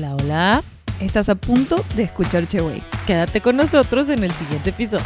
Hola, hola. Estás a punto de escuchar Cheway. Quédate con nosotros en el siguiente episodio.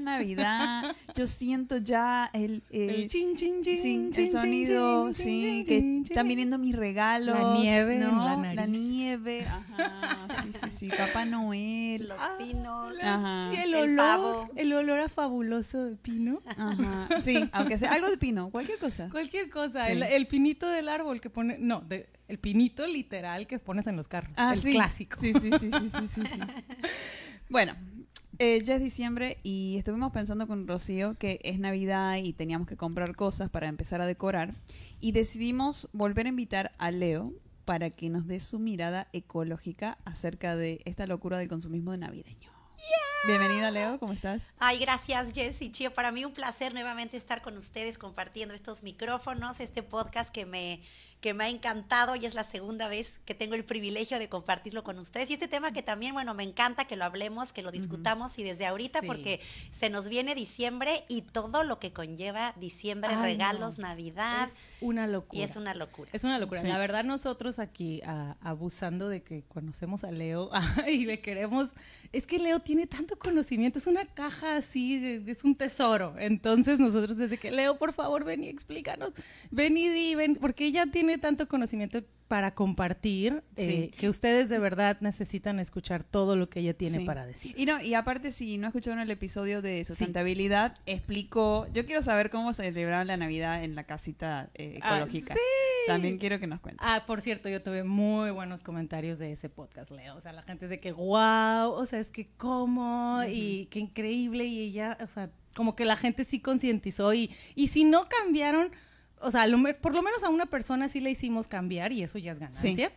Es Navidad. Yo siento ya el, eh, chin, chin, chin, sí, el sonido, chin, sí, chin, que están viniendo mis regalos. La nieve la nariz. La nieve, ajá, sí, sí, sí, Papá Noel. los Ah, pinos. Ajá. Y el, El olor, pavo. el olor a fabuloso de pino. Ajá. Sí, aunque sea algo de pino, cualquier cosa. Cualquier cosa, Sí. el, el pinito del árbol que pone, no, de- el pinito literal que pones en los carros, Ah, el sí. clásico. Sí, sí, sí, sí, sí, sí, sí. Bueno, eh, ya es diciembre y estuvimos pensando con Rocío que es Navidad y teníamos que comprar cosas para empezar a decorar y decidimos volver a invitar a Leo para que nos dé su mirada ecológica acerca de esta locura del consumismo de navideño. Bienvenida Leo, ¿cómo estás? Ay, gracias, Jess y. Para mí un placer nuevamente estar con ustedes compartiendo estos micrófonos, este podcast que me, que me ha encantado y es la segunda vez que tengo el privilegio de compartirlo con ustedes. Y este tema que también, bueno, me encanta que lo hablemos, que lo discutamos y desde ahorita Sí. porque se nos viene diciembre y todo lo que conlleva diciembre, Ay, regalos, no. Navidad. Es una locura. Y es una locura. Es una locura. Sí. La verdad, nosotros aquí ah, abusando de que conocemos a Leo y le queremos. Es que Leo tiene tanto conocimiento, es una caja así, de- es un tesoro. Entonces, nosotros desde que Leo, por favor, ven y explícanos. Ven y di, ven, porque ella tiene tanto conocimiento para compartir eh, Sí. que ustedes de verdad necesitan escuchar todo lo que ella tiene Sí. para decir. Y no, y aparte, si no escucharon el episodio de sustentabilidad, explicó. Yo quiero saber cómo celebraron la Navidad en la casita eh, Ah, ecológica. sí. También quiero que nos cuentes. Ah, por cierto, yo tuve muy buenos comentarios de ese podcast, Leo. O sea, la gente es de que, wow, o sea, es que cómo y qué increíble. Y ella, o sea, como que la gente sí concientizó. Y, y si no cambiaron, o sea, lo por lo menos a una persona sí le hicimos cambiar y eso ya es ganancia.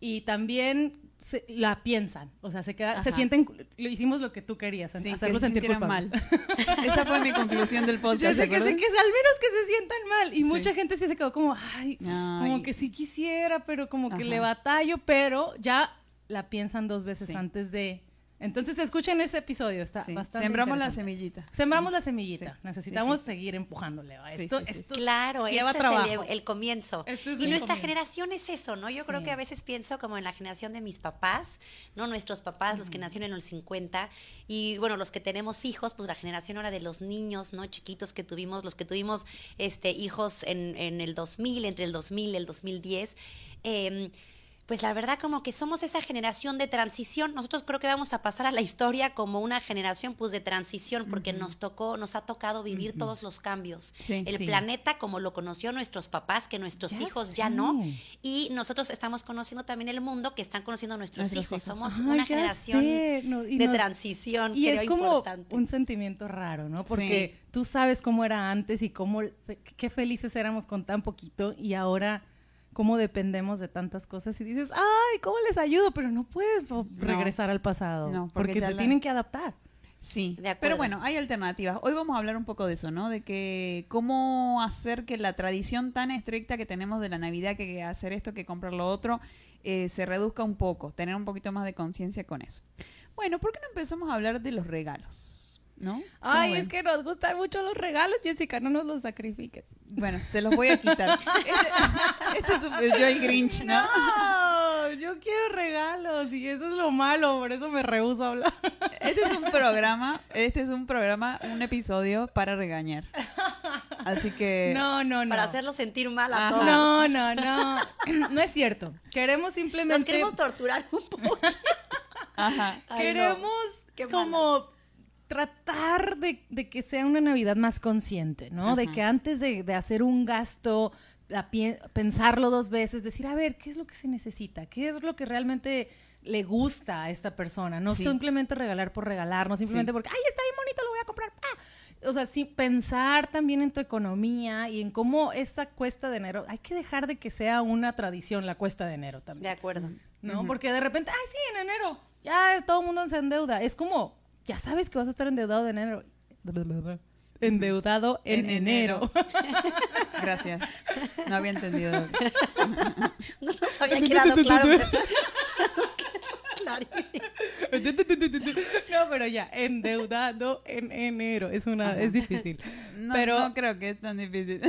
Y también se- la piensan, o sea, se queda, se sienten, lo hicimos lo que tú querías, Sí, que hacerlo se sentir culpables. mal. Esa fue mi conclusión del podcast. Yo sé ¿te que, que al menos que se sientan mal. Y Sí. mucha gente sí se quedó como, ay, Ay. como que sí quisiera, pero como que le batallo, pero ya la piensan dos veces Sí. antes de. Entonces escuchen ese episodio, está Sí, bastante. Sembramos la semillita. Sembramos la semillita. Sí, Necesitamos sí, sí. seguir empujándole a Sí, esto. sí, sí. esto- Claro, lleva este trabajo. es el, el comienzo. Este es y el nuestra comienzo. generación es eso, ¿no? Yo creo que a veces pienso como en la generación de mis papás, ¿no? Nuestros papás, los que nacieron en los 50, y bueno, los que tenemos hijos, pues la generación ahora de los niños, ¿no? Chiquitos que tuvimos, los que tuvimos este, hijos en, en el 2000, entre el 2000 y el 2010. em, pues la verdad como que somos esa generación de transición. Nosotros creo que vamos a pasar a la historia como una generación pues de transición porque nos tocó, nos ha tocado vivir todos los cambios. Sí. El Sí. planeta como lo conoció nuestros papás, que nuestros Ya hijos ya no. Y nosotros estamos conociendo también el mundo que están conociendo nuestros, Nuestros hijos. hijos. Somos Ay, una generación no, de nos- transición. Y creo es como importante. un sentimiento raro, ¿no? Porque tú sabes cómo era antes y cómo qué felices éramos con tan poquito y ahora cómo dependemos de tantas cosas y dices, ay, ¿cómo les ayudo? Pero no puedes regresar al pasado No, porque porque, se la- tienen que adaptar. Sí, De acuerdo. pero bueno, hay alternativas. Hoy vamos a hablar un poco de eso, ¿no? De que cómo hacer que la tradición tan estricta que tenemos de la Navidad, que hacer esto, que comprar lo otro, eh, se reduzca un poco, tener un poquito más de conciencia con eso. Bueno, ¿por qué no empezamos a hablar de los regalos? ¿No? ¿Cómo Ay, es que nos gustan mucho los regalos, Jessica, no nos los sacrifiques. Bueno, se los voy a quitar. Este, este es un- yo el Grinch, ¿no? No, yo quiero regalos y eso es lo malo, por eso me rehuso a hablar. Este es un programa, este es un programa, un episodio para regañar. Así que No, no, no. Para hacerlo sentir mal a Ajá. todos. No, no, no. No es cierto. Queremos Nos simplemente. queremos torturar un poco. ajá. Ay, no. queremos Qué como tratar de, de que sea una Navidad más consciente, ¿no? De que antes de, de hacer un gasto, la pie- pensarlo dos veces, decir, a ver, ¿qué es lo que se necesita? ¿Qué es lo que realmente le gusta a esta persona? No Sí. simplemente regalar por regalar, no simplemente Sí. porque, ay, está bien bonito, lo voy a comprar. ¡ah! O sea, sí, pensar también en tu economía y en cómo esa cuesta de enero, hay que dejar de que sea una tradición la cuesta de enero también. De acuerdo. ¿no? Porque de repente, ay, sí, en enero, ya todo el mundo se endeuda. Es como, ya sabes que vas a estar endeudado de enero. Endeudado en, En enero. Gracias. No había entendido. No nos había quedado claro. No, pero ya, endeudado en enero. Es una, es difícil. No, pero no creo que es tan difícil.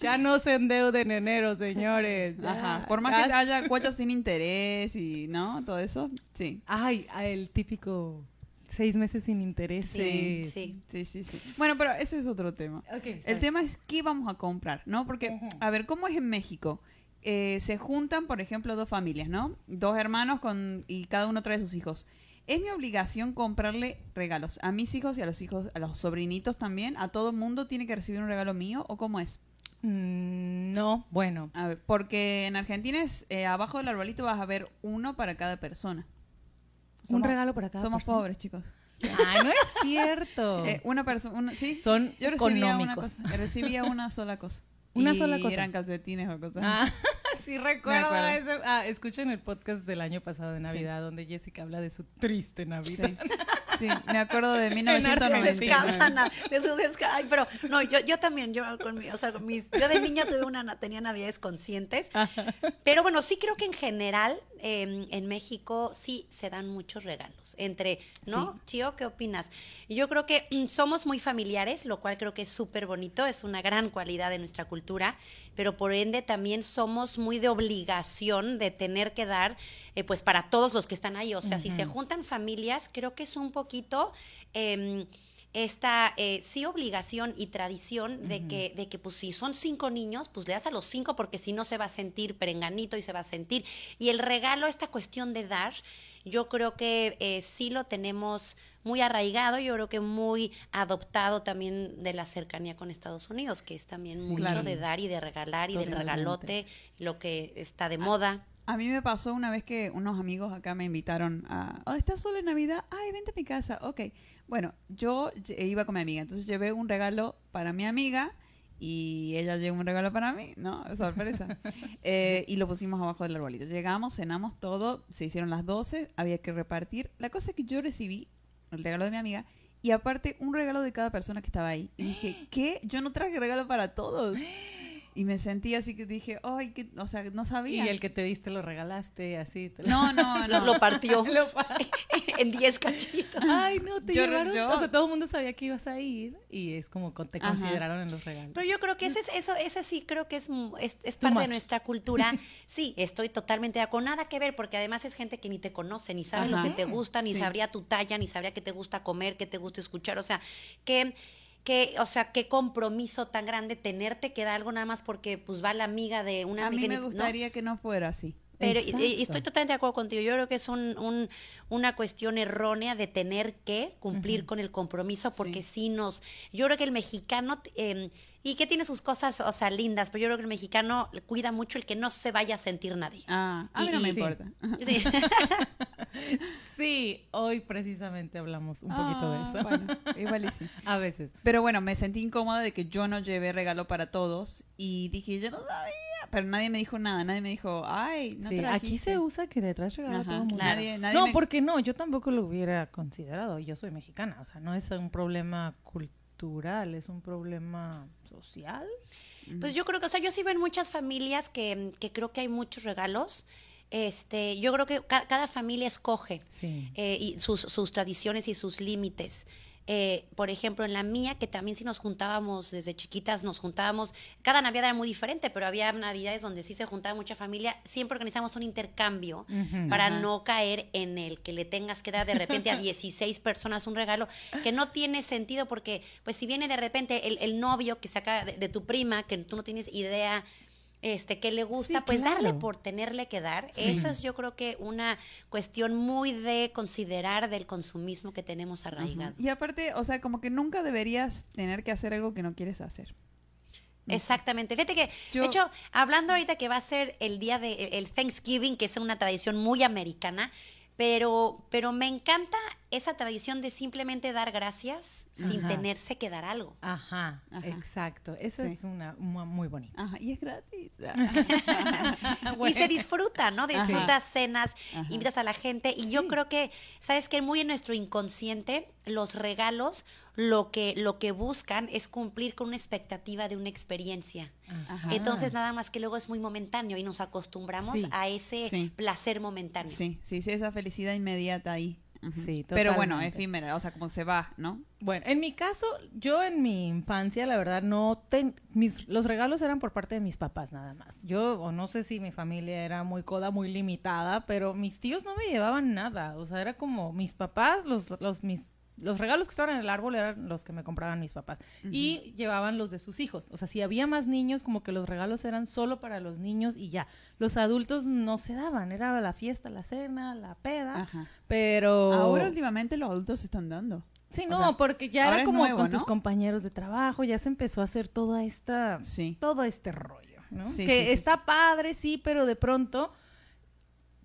ya no se endeude en enero, señores. Ya, Ajá. Por más que haya cuotas sin interés y, ¿no? Todo eso, sí. Ay, el típico seis meses sin interés. Sí, Sí. Sí, sí, sí. Bueno, pero ese es otro tema. El tema es qué vamos a comprar, ¿no? Porque, a ver, ¿cómo es en México? Eh, se juntan, por ejemplo, dos familias, ¿no? Dos hermanos con y cada uno trae sus hijos. Es mi obligación comprarle regalos a mis hijos y a los hijos, a los sobrinitos también. ¿A todo mundo tiene que recibir un regalo mío o cómo es? Mm, no, bueno. A ver, porque en Argentina es eh, abajo del arbolito vas a ver uno para cada persona. Un regalo para cada Somos persona. pobres, chicos. Ay, no es cierto. Eh, una persona, sí. Son Yo recibía una, económicos. cosa, recibía una sola cosa. Una Y sola cosa. eran calcetines o cosas. Ah, sí recuerdo ese. Ah, escuchen el podcast del año pasado de Navidad donde Jessica habla de su triste Navidad. Sí, sí, me acuerdo de de sus 1999. escasas, de sus ay, pero no, yo, yo también, yo con mi- o sea, con mis, yo de niña tuve una, na- tenía navidades conscientes, pero bueno, sí creo que en general eh, en México sí se dan muchos regalos, entre, ¿no? Chio, ¿qué opinas? Yo creo que mm, somos muy familiares, lo cual creo que es súper bonito, es una gran cualidad de nuestra cultura, pero por ende también somos muy de obligación de tener que dar, eh, pues para todos los que están ahí, o sea, si se juntan familias, creo que es un poquito... em, esta eh, sí obligación y tradición de que de que pues si son cinco niños pues le das a los cinco porque si no se va a sentir perenganito y se va a sentir y el regalo esta cuestión de dar yo creo que eh, sí lo tenemos muy arraigado yo creo que muy adoptado también de la cercanía con Estados Unidos que es también Sí. mucho Claro. de dar y de regalar y del regalote lo que está de moda A mí me pasó una vez que unos amigos acá me invitaron a, oh, ¿estás solo en Navidad? Ay, vente a mi casa. Ok. Bueno, yo lle- iba con mi amiga, entonces llevé un regalo para mi amiga y ella llevó un regalo para mí, ¿no? Sorpresa. Eh, y lo pusimos abajo del arbolito. Llegamos, cenamos todo, se hicieron las 12, había que repartir. La cosa es que yo recibí el regalo de mi amiga y aparte un regalo de cada persona que estaba ahí. Y dije, ¿qué? Yo no traje regalo para todos. Y me sentí así que dije, ay, que, o sea, no sabía. Y el que te diste lo regalaste, así. te lo- No, no, lo, no. lo partió Lo pa- en 10 cachitos Ay, no, te Yo- llevaron. yo- O sea, todo el mundo sabía que ibas a ir y es como con- te Ajá. consideraron en los regalos. Pero yo creo que eso es, eso, eso sí creo que es, mm, es, parte de nuestra cultura. Sí, estoy totalmente de acuerdo. Nada que ver, porque además es gente que ni te conoce, ni sabe Ajá. lo que te gusta, ni Sí. sabría tu talla, ni sabría qué te gusta comer, qué te gusta escuchar. O sea, que, que, o sea, qué compromiso tan grande tenerte que dar algo nada más porque pues va la amiga de una a mí me y- ¿no? gustaría que no fuera así. Pero y- estoy totalmente de acuerdo contigo. Yo creo que es un, un- una cuestión errónea de tener que cumplir con el compromiso porque sí. nos... Yo creo que el mexicano... eh, y que tiene sus cosas, o sea, lindas, pero yo creo que el mexicano cuida mucho el que no se vaya a sentir nadie. Ah, a mí Y- no me importa. Sí. Sí, hoy precisamente hablamos un poquito de Ah, eso. Bueno, igual y sí. A veces. Pero bueno, me sentí incómoda de que yo no llevé regalo para todos y dije, yo no sabía, pero nadie me dijo nada, nadie me dijo, ay, no sí, aquí trajiste". se usa que detrás regalo a Ajá, todo el mundo. claro. Nadie, nadie no, me- porque no, yo tampoco lo hubiera considerado. Yo soy mexicana, o sea, no es un problema cultural, es un problema social. Pues yo creo que, o sea, yo sí veo en muchas familias que, que creo que hay muchos regalos. Este, yo creo que ca- cada familia escoge Sí. eh, y sus, sus tradiciones y sus límites. Eh, por ejemplo, en la mía, que también sí nos juntábamos desde chiquitas, nos juntábamos, cada Navidad era muy diferente, pero había Navidades donde sí se juntaba mucha familia, siempre organizamos un intercambio para no caer en el que le tengas que dar de repente a 16 personas un regalo, que no tiene sentido porque, pues si viene de repente el, el novio que saca de, de tu prima, que tú no tienes idea este que le gusta, Sí, pues darle por tenerle que dar. Sí. Eso es yo creo que una cuestión muy de considerar del consumismo que tenemos arraigado. Y aparte, o sea, como que nunca deberías tener que hacer algo que no quieres hacer. Exactamente. Fíjate que, Yo- de hecho, hablando ahorita que va a ser el día de el Thanksgiving, que es una tradición muy americana, pero, pero me encanta esa tradición de simplemente dar gracias sin tenerse que dar algo. Ajá, Ajá. exacto. Esa Sí. es una mu- muy bonita. Ajá, y es gratis. Y se disfruta, ¿no? Disfrutas cenas, invitas a la gente. Y yo creo que, ¿sabes qué? Muy en nuestro inconsciente, los regalos lo que, lo que buscan es cumplir con una expectativa de una experiencia. Ajá. Entonces, nada más que luego es muy momentáneo y nos acostumbramos Sí. a ese Sí. placer momentáneo. Sí, sí, sí, esa felicidad inmediata ahí. Sí, Pero bueno, efímera, o sea, como se va, ¿no? Bueno, en mi caso, yo en mi infancia, la verdad, no ten- mis los regalos eran por parte de mis papás nada más. Yo o no sé si mi familia era muy coda, muy limitada, pero mis tíos no me llevaban nada, o sea, era como mis papás, los los mis los regalos que estaban en el árbol eran los que me compraban mis papás y llevaban los de sus hijos. O sea, si había más niños, como que los regalos eran solo para los niños y ya. Los adultos no se daban, era la fiesta, la cena, la peda, Ajá. pero Ahora últimamente los adultos se están dando. Sí, O no, sea, porque ya era como nuevo, con tus compañeros de trabajo, ya se empezó a hacer toda esta, Sí. todo este rollo, ¿no? Sí, que sí, está padre, sí, pero de pronto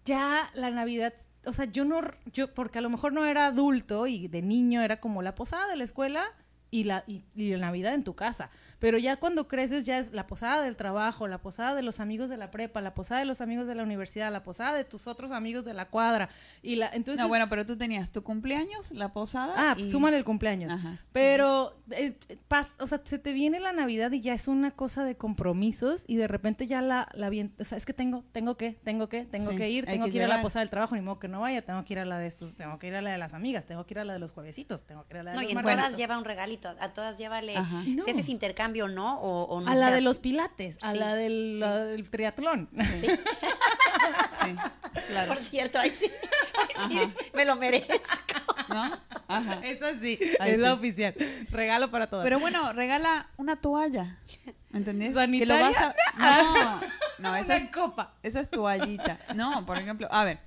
ya la Navidad, o sea, yo no, yo, porque a lo mejor no era adulto y de niño era como la posada de la escuela y la, y, la Navidad en tu casa. Pero ya cuando creces ya es la posada del trabajo, la posada de los amigos de la prepa, la posada de los amigos de la universidad, la posada de tus otros amigos de la cuadra. Y la, entonces, no, bueno, pero tú tenías tu cumpleaños, la posada. Ah, y... súmale el cumpleaños. Ajá. Pero, eh, pas- o sea, se te viene la Navidad y ya es una cosa de compromisos y de repente ya la, la bien, o sea, es que tengo, tengo que, tengo que, tengo Sí, que ir, tengo que que, ir a la posada del trabajo, ni modo que no vaya, tengo que ir a la de estos, tengo que ir a la de las amigas, tengo que ir a la de los juevesitos, tengo que ir a la de No, los y en todas lleva un regalito, a todas llévale, Ajá. No. si haces intercambio no, o, o no. A la sea, de los pilates, a Sí, la del, sí. la del triatlón. Sí, claro. Por cierto, ahí sí, ahí sí, Ajá. me lo merezco. ¿No? Ajá. Esa sí, Ahí es la oficial. Regalo para todas. Pero bueno, regala una toalla. ¿Entendés? Que lo ¿Sanitaria? vas a... No, no, eso es, copa. eso es toallita. No, por ejemplo, a ver.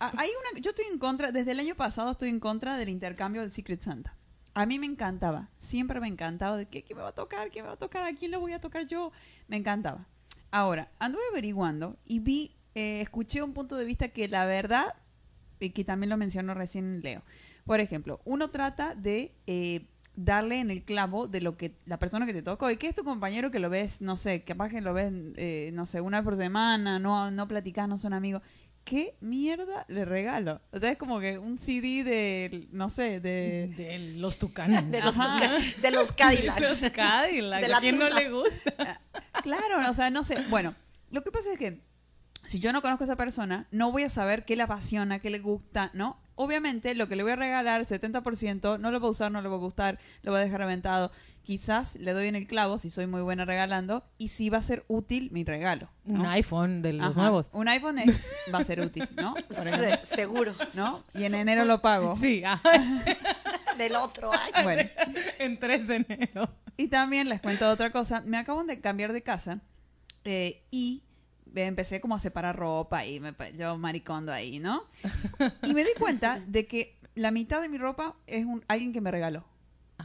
Hay una, yo estoy en contra, desde el año pasado estoy en contra del intercambio del Secret Santa. A mí me encantaba, siempre me encantaba de qué, me va a tocar, qué me va a tocar, a quién le voy a tocar yo. Me encantaba. Ahora, anduve averiguando y vi, eh, escuché un punto de vista que la verdad, y que también lo mencionó recién Leo. Por ejemplo, uno trata de eh, darle en el clavo de lo que la persona que te tocó y que es tu compañero que lo ves, no sé, capaz que lo ves, eh, no sé, una vez por semana, no, no platicás, no son amigos. ¿Qué mierda le regalo? O sea, es como que un CD de, no sé, de... De los tucanes. De los, de los Cadillacs. Los Cadillacs. De la ¿A quién no le gusta? Claro, o sea, no sé. Bueno, lo que pasa es que si yo no conozco a esa persona, no voy a saber qué le apasiona, qué le gusta, ¿no? Obviamente, lo que le voy a regalar, 70%, no lo va a usar, no le va a gustar, lo va a dejar aventado. Quizás le doy en el clavo si soy muy buena regalando y si va a ser útil mi regalo. ¿no? Un iPhone de los Ajá. nuevos. Un iPhone es, va a ser útil, ¿no? Por ejemplo, Se- seguro. ¿no? Y en enero lo pago. Sí, ah, Del otro año. Bueno, en 3 de enero. Y también les cuento otra cosa. Me acaban de cambiar de casa eh, y empecé como a separar ropa y me, yo maricondo ahí, ¿no? Y me di cuenta de que la mitad de mi ropa es un, alguien que me regaló.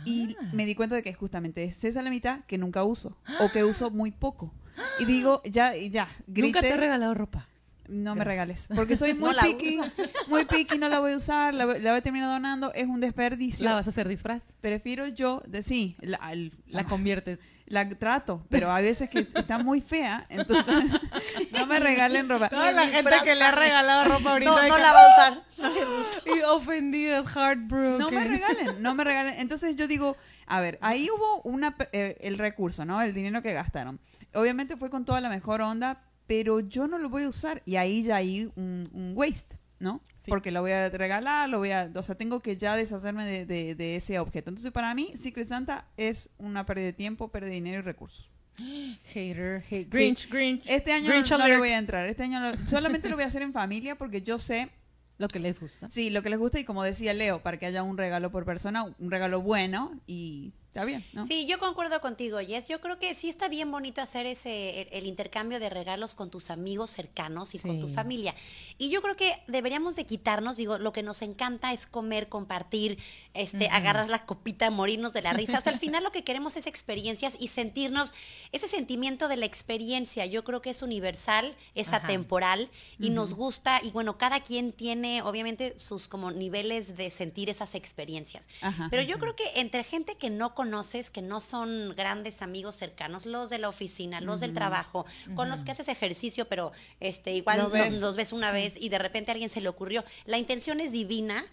Y Ah. me di cuenta de que justamente es esa la mitad que nunca uso o que uso muy poco. Y digo, ya, ya, grité, Nunca te he regalado ropa. No me regales. Porque soy muy No la picky, muy picky, no la voy a usar, la, voy- la voy a terminar donando, es un desperdicio. ¿La vas a hacer disfraz? Prefiero yo, de, sí, la, el- La conviertes. la trato, pero a veces que está muy fea, entonces no me regalen ropa. Toda la gente que le ha regalado ropa ahorita. No, no que- la va a usar. No. Y ofendidas, heartbroken. No me regalen, no me regalen. Entonces yo digo, a ver, ahí hubo una eh, el recurso, ¿no? El dinero que gastaron. Obviamente fue con toda la mejor onda, pero yo no lo voy a usar y ahí ya hay un, un waste, ¿no? Sí. Porque lo voy a regalar, lo voy a, o sea, tengo que ya deshacerme de, de- de ese objeto. Entonces para mí, Secret Santa es una pérdida de tiempo, pérdida de dinero y recursos. Hater, hate. Grinch, Grinch. Este año Grinch no, no le voy a entrar. Este año lo- solamente lo voy a hacer en familia porque yo sé, Lo que les gusta. sí, lo que les gusta y como decía Leo, para que haya un regalo por persona, un regalo bueno y está bien, ¿no? Sí, yo concuerdo contigo, Jess. Yo creo que sí está bien bonito hacer ese el, el intercambio de regalos con tus amigos cercanos y con tu familia. Y yo creo que deberíamos de quitarnos, digo, lo que nos encanta es comer, compartir, este, agarrar la copita, morirnos de la risa. O sea, al final lo que queremos es experiencias y sentirnos ese sentimiento de la experiencia. Yo creo que es universal, es Ajá. atemporal y nos gusta y bueno, cada quien tiene obviamente sus como niveles de sentir esas experiencias. Ajá. Pero yo creo que entre gente que no conoces, que no son grandes amigos cercanos, los de la oficina, los del trabajo, con los que haces ejercicio, pero este igual Lo ves. los ves una vez y de repente a alguien se le ocurrió. La intención es divina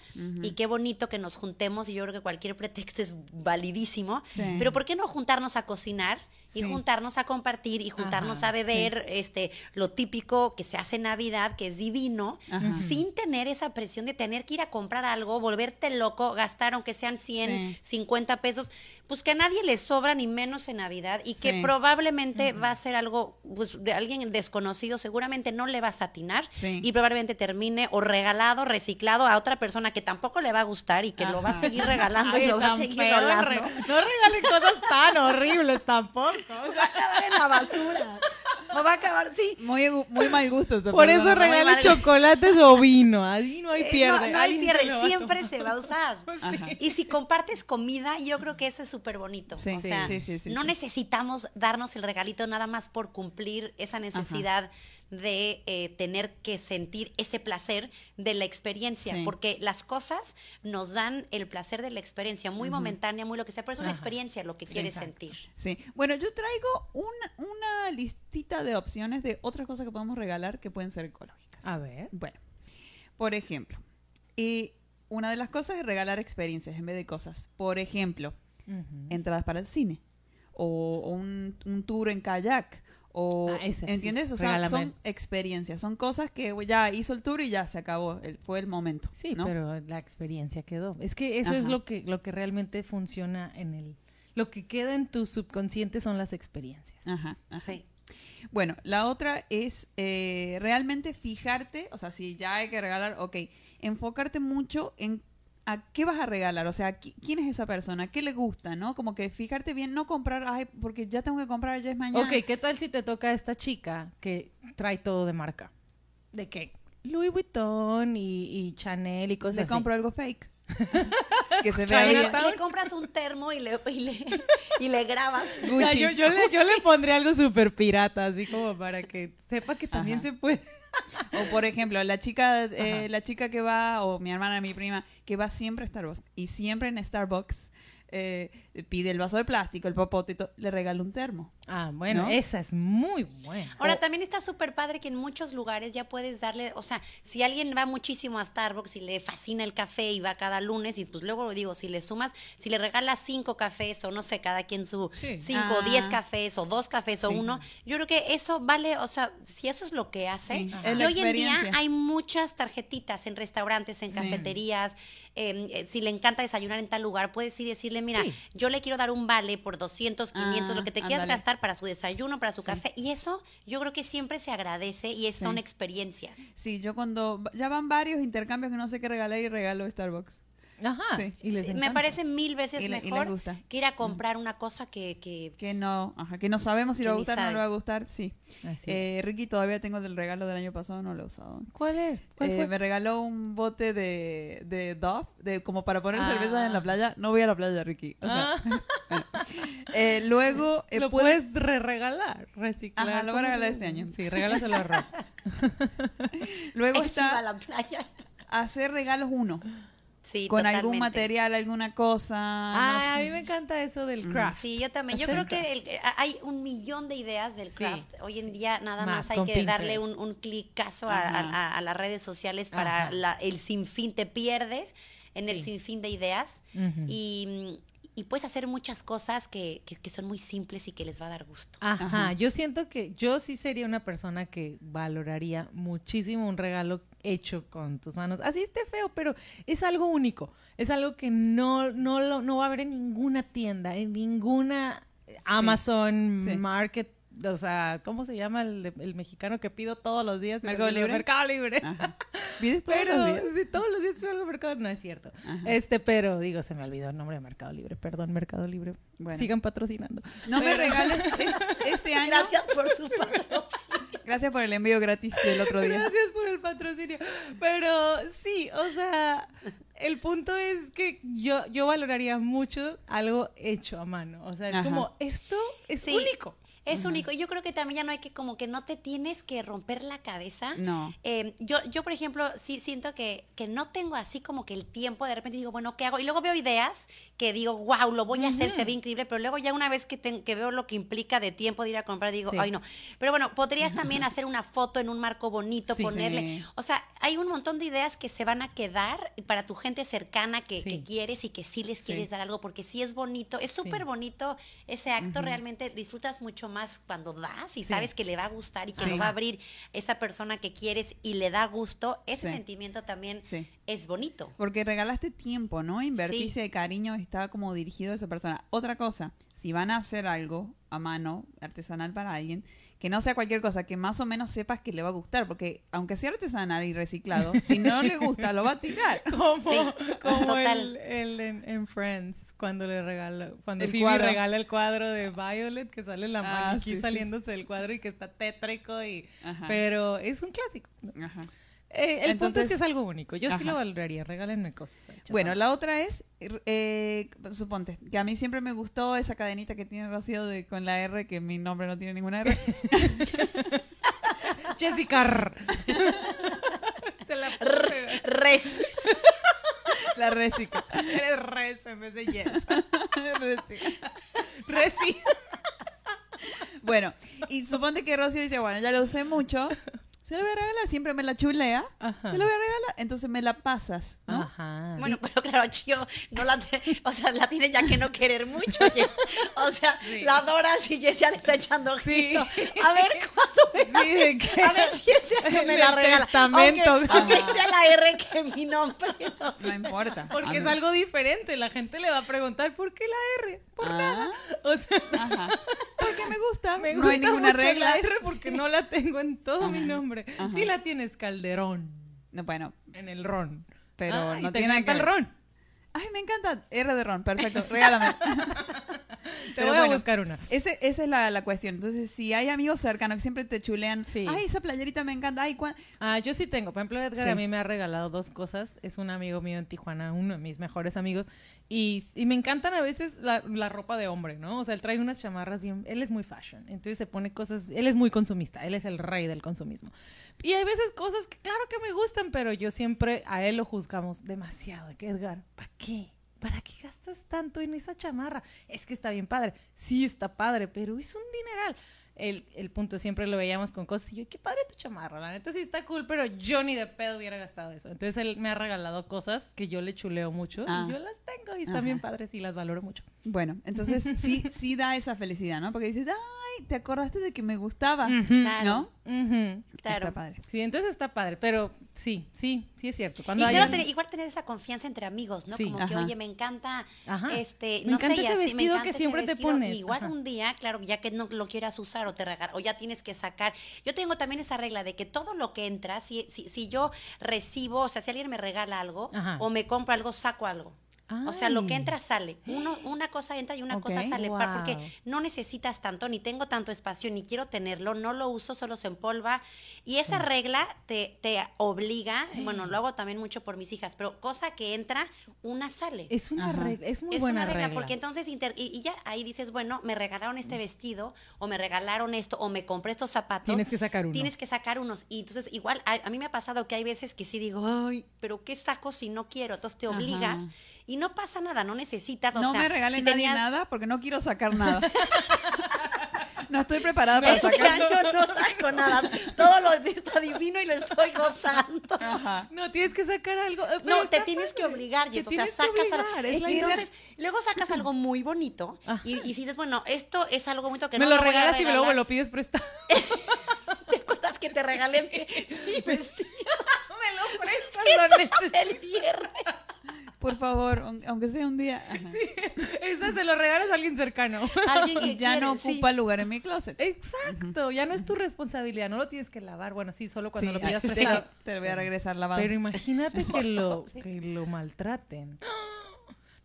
y qué bonito que nos juntemos y yo creo que cualquier pretexto es validísimo. Sí. Pero ¿por qué no juntarnos a cocinar y Sí. juntarnos a compartir y juntarnos Ajá, a beber este lo típico que se hace en Navidad, que es divino, Ajá. sin tener esa presión de tener que ir a comprar algo, volverte loco, gastar aunque sean 100, Sí. 50 pesos, pues que a nadie le sobra ni menos en Navidad y que probablemente va a ser algo pues, de alguien desconocido, seguramente no le vas a atinar y probablemente termine o regalado, reciclado a otra persona que tampoco le va a gustar y que lo va a seguir regalando y lo va a seguir rolando. re- No regalen cosas tan horribles tampoco. O sea, Va a acabar en la basura. O va a acabar, sí. Muy, muy mal gusto esto. por perdón. eso regalen mal. chocolates o vino. Así no hay Eh, pierde. No, no hay pierde, se siempre se va a usar. Ajá. Y si compartes comida, yo creo que eso es súper bonito. Sí, o sí, sea, sí, sí, sí, no sí. necesitamos darnos el regalito nada más por cumplir esa necesidad de eh, tener que sentir ese placer de la experiencia, Sí. porque las cosas nos dan el placer de la experiencia, muy momentánea, muy lo que sea, pero es una Ajá. experiencia lo que Sí, quieres exacto. sentir. Sí. Bueno, yo traigo una, una listita de opciones de otras cosas que podemos regalar que pueden ser ecológicas. A ver. Bueno, por ejemplo, y una de las cosas es regalar experiencias en vez de cosas. Por ejemplo, entradas para el cine o, o un, un tour en kayak o Ah, ese, sí. ¿entiendes? O sea, son experiencias, son cosas que ya hizo el tour y ya se acabó, el- fue el momento. Sí, ¿no? pero la experiencia quedó. Es que eso es lo que, lo que realmente funciona en el... Lo que queda en tu subconsciente son las experiencias. Ajá, ajá. Sí. Bueno, la otra es eh, realmente fijarte, o sea, si ya hay que regalar, ok, enfocarte mucho en a qué vas a regalar, o sea, qui- quién es esa persona, qué le gusta, ¿no? Como que fijarte bien, no comprar, ay, porque ya tengo que comprar, ya es mañana. Ok, ¿qué tal si te toca a esta chica que trae todo de marca? ¿De qué? Louis Vuitton y, y Chanel y cosas le así. compro algo fake. que se vea bien. Le, le compras un termo y le, y le, y le grabas. O sea, Gucci. yo, le, yo le pondría algo súper pirata, así como para que sepa que también Ajá. se puede. O por ejemplo, la chica, eh, la chica que va, o mi hermana, mi prima, que va siempre a Starbucks y siempre en Starbucks eh, pide el vaso de plástico, el popote, le regala un termo. Ah, bueno, ¿No? esa es muy buena. Ahora, O- también está súper padre que en muchos lugares ya puedes darle, o sea, si alguien va muchísimo a Starbucks y le fascina el café y va cada lunes, y pues luego digo, si le sumas, si le regalas cinco cafés o no sé, cada quien su Sí. cinco o diez Ah. cafés o dos cafés o uno, yo creo que eso vale, o sea, si eso es lo que hace, Sí, y la hoy en día hay muchas tarjetitas en restaurantes, en cafeterías, eh, eh, si le encanta desayunar en tal lugar, puedes ir y decirle, mira, Sí. yo le quiero dar un vale por 200, 500, Ah, lo que te quieras ándale. gastar para su desayuno, para su Sí. café. Y eso yo creo que siempre se agradece y es, Sí. son experiencias. Sí, yo cuando ya van varios intercambios que no sé qué regalar y regalo Starbucks. Ajá. Sí. Y les Sí, me parece mil veces Y le- y les mejor gusta. que ir a comprar una cosa que... que Que no, ajá, que no sabemos si le va a gustar o no le va a gustar, sí. Eh, Ricky todavía tengo del regalo del año pasado, no lo he usado. ¿Cuál es? ¿Cuál Eh, fue? me regaló un bote de, de Dove, de, como para poner Ah. cervezas en la playa. No voy a la playa, Ricky. O sea, Ah, eh, luego lo puedes- puedes re-regalar, reciclar. Ajá, lo voy a ¿Cómo regalar este año. Sí, regálaselo a Rob. luego va a está la playa. hacer regalos uno. Sí, con algún material, alguna cosa. Ah, no a mí me encanta eso del craft. Sí, yo también. Yo Hacer creo que el- hay un millón de ideas del Sí, craft. Hoy en sí. día nada Más, más, hay que darle un, un clicazo a, a- a las redes sociales para la- el sinfín. Te pierdes en el sinfín de ideas y, y puedes hacer muchas cosas que, que- que son muy simples y que les va a dar gusto. Ajá, Ajá. yo siento que yo sí sería una persona que valoraría muchísimo un regalo hecho con tus manos. Así esté feo, pero es algo único. Es algo que no, no, lo, no va a haber en ninguna tienda, en ninguna Amazon sí. Market. O sea, ¿cómo se llama el, el mexicano que pido todos los días? ¿Mercado. Libre? Mercado Libre. Ajá. ¿Pides todos Pero los días? sí, todos los días pido algo Mercado No es cierto. Ajá. Este, pero digo, se me olvidó el nombre de Mercado Libre. Perdón, Mercado Libre. Bueno. Sigan patrocinando. No me regales es- este año. Gracias por su patrocinio. Gracias por el envío gratis del otro día. Gracias por el patrocinio. Pero sí, o sea, el punto es que yo, yo valoraría mucho algo hecho a mano. O sea, es Ajá. como, esto es Sí. único. Es único. Yo creo que también ya no hay que, como que no te tienes que romper la cabeza. No. Eh, yo, yo, por ejemplo, sí siento que, que no tengo así como que el tiempo, de repente digo, bueno, ¿qué hago? Y luego veo ideas que digo, wow, lo voy a hacer, se ve increíble, pero luego ya una vez que, ten- que veo lo que implica de tiempo de ir a comprar, digo, Sí. ay, no. Pero bueno, podrías también hacer una foto en un marco bonito, Sí. ponerle. Sí. O sea, hay un montón de ideas que se van a quedar para tu gente cercana que, que quieres y que sí les quieres dar algo, porque sí es bonito, es súper bonito ese acto, realmente disfrutas mucho más cuando das y sabes que le va a gustar y que lo va a abrir esa persona que quieres y le da gusto, ese sentimiento también es bonito. Porque regalaste tiempo, ¿no? De cariño estaba como dirigido a esa persona. Otra cosa, si van a hacer algo a mano, artesanal para alguien, que no sea cualquier cosa, que más o menos sepas que le va a gustar, porque aunque sea artesanal y reciclado, si no le gusta, lo va a tirar. Como, Sí, como el, el en, en Friends, cuando le regala, cuando El Phoebe cuadro. regala el cuadro de Violet, que sale la Ah, maniquí sí, sí, saliéndose del cuadro y que está tétrico y Ajá. pero es un clásico. Ajá. Eh, el punto es que es algo único. Yo sí lo valoraría, regálenme cosas. Bueno, la otra es, eh, suponte, que a mí siempre me gustó esa cadenita que tiene Rocío de, con la R, que mi nombre no tiene ninguna R. Jessica. Se la. Res. la Resica. Eres res en vez de yes. Resica. Resi. Bueno, y suponte que Rocío dice, bueno, ya lo usé mucho, se lo voy a regalar, siempre me la chulea, Ajá. se lo voy a regalar, entonces me la pasas, ¿no? Ajá. Bueno, pero claro, Chio no la, te- o sea, la tiene ya que no querer mucho, Jess. O sea, Sí. la adoras y Jess ya le está echando Sí. ojito. A ver cuándo me la Sí. A ver si ese año me la el regala. testamento. Aunque, aunque sea la R que mi nombre. ¿no? No importa. Porque es algo diferente. La gente le va a preguntar ¿por qué la R? Por Ah. nada. O sea, Ajá. Me gusta, me no gusta hay ninguna mucho regla. la R porque no la tengo en todo mi nombre. Ajá. Sí la tienes Calderón No, bueno, en el ron. pero Ah, no tiene que el ron. Ay, me encanta. R de ron, perfecto, regálame. Te Pero voy bueno, a buscar una. Ese, esa es la, la cuestión. Entonces, si hay amigos cercanos que siempre te chulean, Sí. ay, esa playerita me encanta, ay, ¿cuán-?" Ah, yo sí tengo. Por ejemplo, Edgar Sí. a mí me ha regalado dos cosas. Es un amigo mío en Tijuana, uno de mis mejores amigos. Y, y me encantan a veces la, la ropa de hombre, ¿no? O sea, él trae unas chamarras bien... Él es muy fashion. Entonces se pone cosas... Él es muy consumista. Él es el rey del consumismo. Y hay veces cosas que claro que me gustan, pero yo siempre a él lo juzgamos demasiado. De que, Edgar, ¿para qué? ¿Para qué gastas tanto en esa chamarra? Es que está bien padre. Sí, está padre, pero es un dineral. El, el punto siempre lo veíamos con cosas y yo, qué padre tu chamarra, la neta sí está cool, pero yo ni de pedo hubiera gastado eso. Entonces él me ha regalado cosas que yo le chuleo mucho Ah. y yo las tengo y están Ajá. bien padres y las valoro mucho. Bueno, entonces sí, sí da esa felicidad, ¿no? Porque dices, ay, te acordaste de que me gustaba. ¿no? Claro. Está padre. Sí, entonces está padre, pero sí, sí, sí es cierto. Cuando Y hay claro, un- tener- igual tener esa confianza entre amigos, ¿no? Sí. Como que, oye, me encanta, Ajá. este, Me no encanta sé, ese así, me vestido encanta que ese siempre te pones. Igual Ajá. un día, claro, ya que no lo quieras usar o te regalar, o ya tienes que sacar. Yo tengo también esa regla de que todo lo que entra, si, si, si yo recibo, o sea, si alguien me regala algo Ajá. o me compra algo, saco algo. O sea, lo que entra sale. Uno, una cosa entra y una cosa sale. Wow. Porque no necesitas tanto, ni tengo tanto espacio, ni quiero tenerlo, no lo uso, solo se empolva. Y esa regla te, te obliga, bueno, lo hago también mucho por mis hijas, pero cosa que entra, una sale. Es una Ajá. regla, es muy Es buena una regla, regla. porque entonces, inter- y, y ya ahí dices, bueno, me regalaron este vestido, o me regalaron esto, o me compré estos zapatos. Tienes que sacar uno. Tienes que sacar unos. Y entonces, igual, a, a mí me ha pasado que hay veces que sí digo, ay, pero ¿qué saco si no quiero? Entonces te Ajá. Y no pasa nada, no necesitas. o no sea, me regale si nadie tenías- nada porque no quiero sacar nada. no estoy preparada para Este sacar. año no saco nada. Todo lo está divino y lo estoy gozando. Ajá. No, tienes que sacar algo. pero No, te tienes que padre. obligar, Te Jess. O sea, que sacas algo. obligar, entonces, luego sacas algo muy bonito Ajá. y, y si dices, bueno, esto es algo bonito que me no lo voy a regalas y luego me lo pides prestado. ¿Te acuerdas que te regalé mi, mi vestido me lo prestas, el viernes? Por favor, aun- aunque sea un día. Ajá. Esa se lo regalas a alguien cercano. Alguien que Y ya no sí. ocupa lugar en mi closet. Exacto, ya no es tu responsabilidad, no lo tienes que lavar. Bueno, sí, solo cuando Sí, lo pidas te, prestado. te lo voy a regresar lavado. Pero imagínate que lo, que lo maltraten.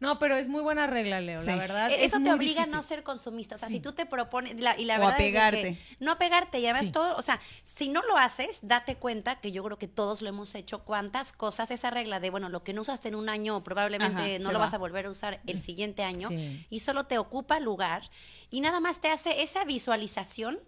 No, pero es muy buena regla, Leo, la verdad. Es Eso te obliga a no ser consumista. O sea, Sí. si tú te propones, la- y la O a verdad es que no a pegarte, ya ves Sí. todo, o sea, si no lo haces, date cuenta que yo creo que todos lo hemos hecho, cuántas cosas, esa regla de, bueno, lo que no usaste en un año probablemente Ajá, no lo va. vas a volver a usar el siguiente año y solo te ocupa lugar y nada más te hace esa visualización.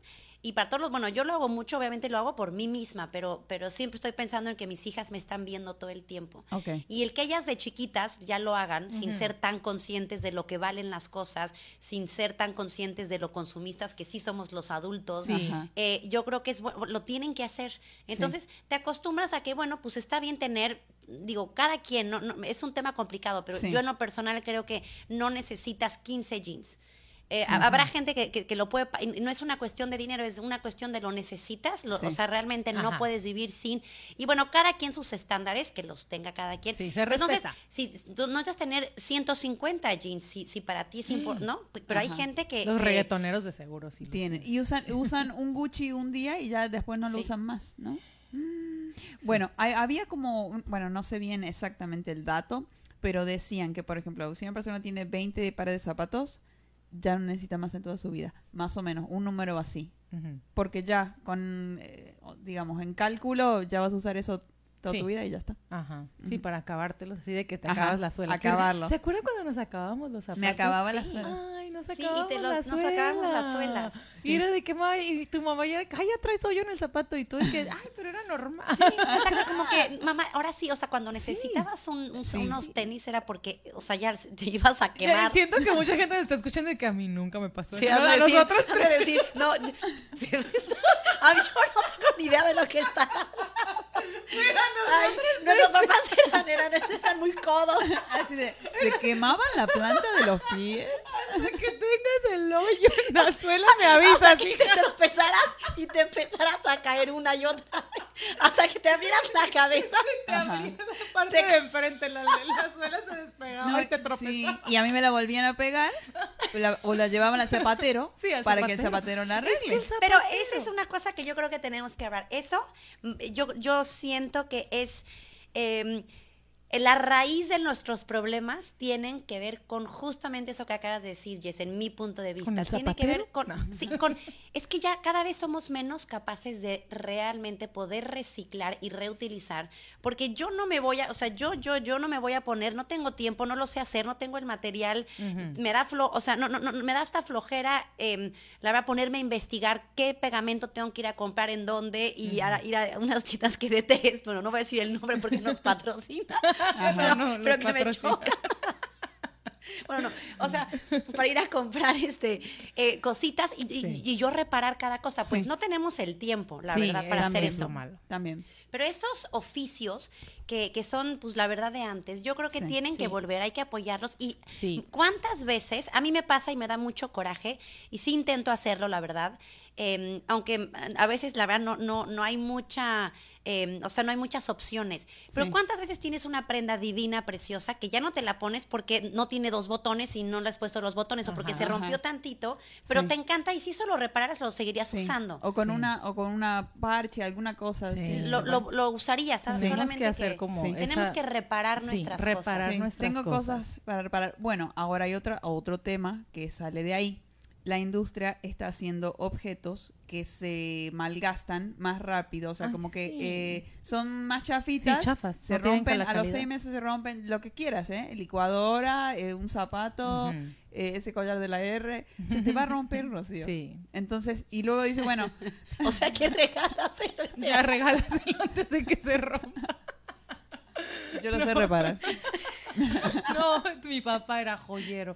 Y para todos los, bueno, yo lo hago mucho, obviamente lo hago por mí misma, pero, pero siempre estoy pensando en que mis hijas me están viendo todo el tiempo. Ok. Y el que ellas de chiquitas ya lo hagan sin ser tan conscientes de lo que valen las cosas, sin ser tan conscientes de lo consumistas que sí somos los adultos, Sí. Eh, yo creo que es lo tienen que hacer. Entonces te acostumbras a que, bueno, pues está bien tener, digo, cada quien, no, no- es un tema complicado, pero Sí. yo en lo personal creo que no necesitas 15 jeans. Eh, ha- Habrá gente que, que- que lo puede, pa- y no es una cuestión de dinero, es una cuestión de lo necesitas, lo- Sí. o sea, realmente no puedes vivir sin. Y bueno, cada quien sus estándares, que los tenga cada quien. Sí, se Entonces, respeta. si tú no necesitas tener 150 jeans, si, si para ti es importante, ¿no? Pero hay gente que... Los reggaetoneros de seguro sí. Tienen. Y usan, usan un Gucci un día y ya después no lo Sí. usan más, ¿no? Mm. Bueno, hay- había como, un- bueno, no sé bien exactamente el dato, pero decían que, por ejemplo, si una persona tiene 20 pares de zapatos, ya no necesita más en toda su vida, más o menos, un número así. Porque ya, con, eh, digamos, en cálculo, ya vas a usar eso toda Sí. tu vida y ya está. Ajá. Sí, para acabártelos, así de que te Ajá, acabas la suela. acabarlo. ¿Se acuerdan cuando nos acabábamos los zapatos? Me acababa la suela. Ay, nos Sí, y te acabamos los- la nos acabamos las suelas. Sí. Y era de que, "Ma, y tu mamá ya, ay, ya traes hoyo en el zapato. Y tú es que, ay, pero era normal. Sí, exacto, como que, mamá, ahora sí, o sea, cuando necesitabas un- un- Sí. unos tenis era porque, o sea, ya te ibas a quemar. Siento que mucha gente me está escuchando y que a mí nunca me pasó. Sí, a decir- nosotros decir, no, yo, a mí yo no tengo ni idea de lo que está. Ay, nuestros papás eran, eran, eran muy codos. Así de, ¿se quemaban la planta de los pies? hasta que tengas el hoyo en la suela me Hasta avisas. que te tropezaras y te empezaras a caer una y otra. Hasta que te abrieras la cabeza. Ajá. La parte de enfrente, la, la suela se despegaba No, y te sí, tropezabas. y a mí me la volvían a pegar o la, o la llevaban al zapatero Sí, al para que el zapatero. la Es que arregle. Pero esa es una cosa que yo creo que tenemos que hablar. Eso, mm, yo, yo siento que es... eh, la raíz de nuestros problemas tienen que ver con justamente eso que acabas de decir, Jess, en mi punto de vista. ¿Con el Tiene que ver con, No. sí, con- es que ya cada vez somos menos capaces de realmente poder reciclar y reutilizar, porque yo no me voy a, o sea, yo, yo, yo no me voy a poner, no tengo tiempo, no lo sé hacer, no tengo el material, me da flo, o sea, no, no, no, me da hasta flojera, eh, la verdad, ponerme a investigar qué pegamento tengo que ir a comprar en dónde y a- ir a unas tiendas que detesto, bueno, no voy a decir el nombre porque nos patrocina, pero, no, pero los que me choca. Bueno, no, o sea, para ir a comprar este eh, cositas y, y- Sí. y yo reparar cada cosa, pues Sí. no tenemos el tiempo, la Sí, verdad, para hacer eso. lo malo. También. Pero estos oficios que, que son, pues la verdad de antes, yo creo que Sí, tienen que volver, hay que apoyarlos. Y Sí. cuántas veces, a mí me pasa y me da mucho coraje, y sí intento hacerlo, la verdad, eh, aunque a veces, la verdad, no, no, no hay mucha, eh, o sea, no hay muchas opciones. Pero Sí. cuántas veces tienes una prenda divina, preciosa, que ya no te la pones porque no tiene dos botones y no le has puesto los botones, o porque Ajá. se rompió Ajá. tantito, pero Sí. te encanta y si solo repararas, lo seguirías Sí. usando. O con Sí. una o con una parche, alguna cosa. Sí. así. lo, lo, lo usarías, ¿sabes? Tenemos Solamente que hacer como Sí. tenemos esa- que reparar sí, nuestras reparar cosas. Sí, nuestras tengo cosas. cosas para reparar. Bueno, ahora hay otra, otro tema que sale de ahí. La industria está haciendo objetos que se malgastan más rápido, o sea, Ay, como que eh, son más chafitas, Sí, chafas, se no rompen, a los seis meses se rompen lo que quieras, ¿eh? Licuadora, eh, un zapato, eh, ese collar de la R, se te va a romper, Rocío. Sí. Entonces, y luego dice, bueno, O sea, que regalas Ya regálaselo antes de que se rompa. yo lo sé reparar. No, mi papá era joyero.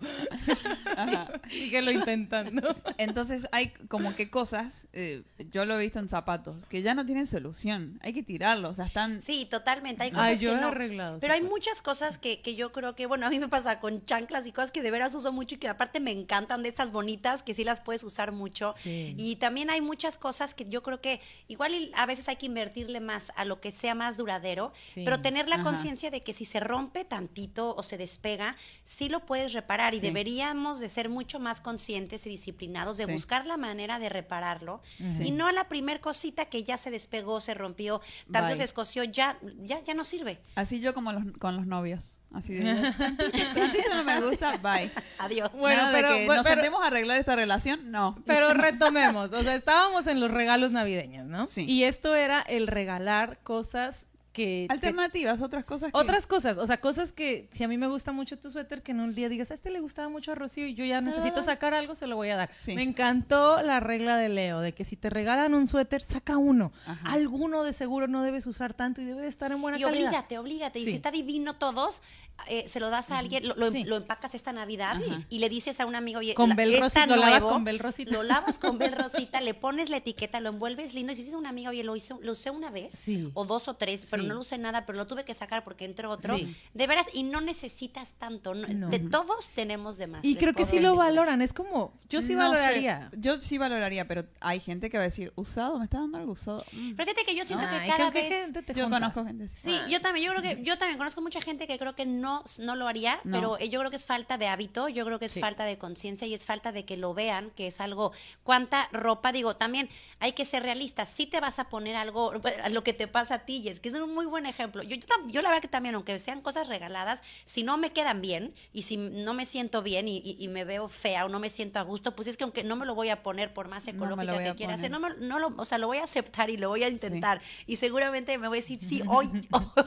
Ajá. Síguelo intentando. Entonces hay como que cosas, eh, yo lo he visto en zapatos, que ya no tienen solución. Hay que tirarlos, o sea, están... Sí, totalmente. Hay cosas Ay, yo que he no. arreglado. Pero hay muchas cosas que, que yo creo que, bueno, a mí me pasa con chanclas y cosas que de veras uso mucho y que aparte me encantan de estas bonitas que sí las puedes usar mucho. Sí. Y también hay muchas cosas que yo creo que igual a veces hay que invertirle más a lo que sea más duradero, Sí. pero tener la Ajá. Conciencia de que si se rompe tantito, o se despega, sí lo puedes reparar y Sí. deberíamos de ser mucho más conscientes y disciplinados de Sí. buscar la manera de repararlo Sí. y no la primer cosita que ya se despegó, se rompió, tanto Bye. se escoció, ya, ya, ya no sirve. Así yo como los, con los novios. Así de, no me gusta, bye. Adiós. Bueno, Nada de pero- que bueno, nos pero- sentemos a arreglar esta relación, no. Pero retomemos, o sea, estábamos en los regalos navideños, ¿no? Sí. Y esto era el regalar cosas que... que- Alternativas, otras cosas que... otras cosas, o sea, cosas que si a mí me gusta mucho tu suéter, que en un día digas, a este le gustaba mucho a Rocío y yo ya necesito Ah. sacar algo, se lo voy a dar. Sí. Me encantó la regla de Leo, de que si te regalan un suéter, saca uno. Ajá. Alguno de seguro no debes usar tanto y debe de estar en buena Y calidad. oblígate, oblígate. Y Sí. si está divino todos, eh, se lo das a alguien, lo, lo- Sí. lo empacas esta Navidad Ajá. y le dices a un amigo, oye, Con la- Bel Rosita, lo lavas con Bel Rosita. Lo lavas con Bel Rosita, le pones la etiqueta, lo envuelves lindo y si dices a un amigo, oye, lo, hice, lo usé una vez Sí. o dos o tres, pero Sí. no lo usé nada, pero lo tuve que sacar porque entró otro. Sí. De veras, y no necesitas tanto. no- No. De todos tenemos de más. Y creo que sí lo valoran, es como, yo sí No sé, valoraría. yo sí valoraría, pero hay gente que va a decir, usado, me está dando algo usado. Mm. Pero fíjate que yo siento Ay, que cada ¿con qué vez... gente te Yo juntas? conozco gente así. Sí, yo también, yo creo que yo también conozco mucha gente que creo que no, no lo haría, No. pero yo creo que es falta de hábito, yo creo que es Sí. falta de conciencia y es falta de que lo vean, que es algo, cuánta ropa, digo, también hay que ser realistas, si te vas a poner algo, lo que te pasa a ti, Jess, que es un muy buen ejemplo. Yo, yo, yo la verdad que también, aunque sean cosas regaladas, si no me quedan bien y si no me siento bien y, y- y me veo fea o no me siento a gusto, pues es que aunque no me lo voy a poner por más ecológica que quiera hacer, no, me- no lo, o sea, lo voy a aceptar y lo voy a intentar y seguramente me voy a decir, sí, hoy,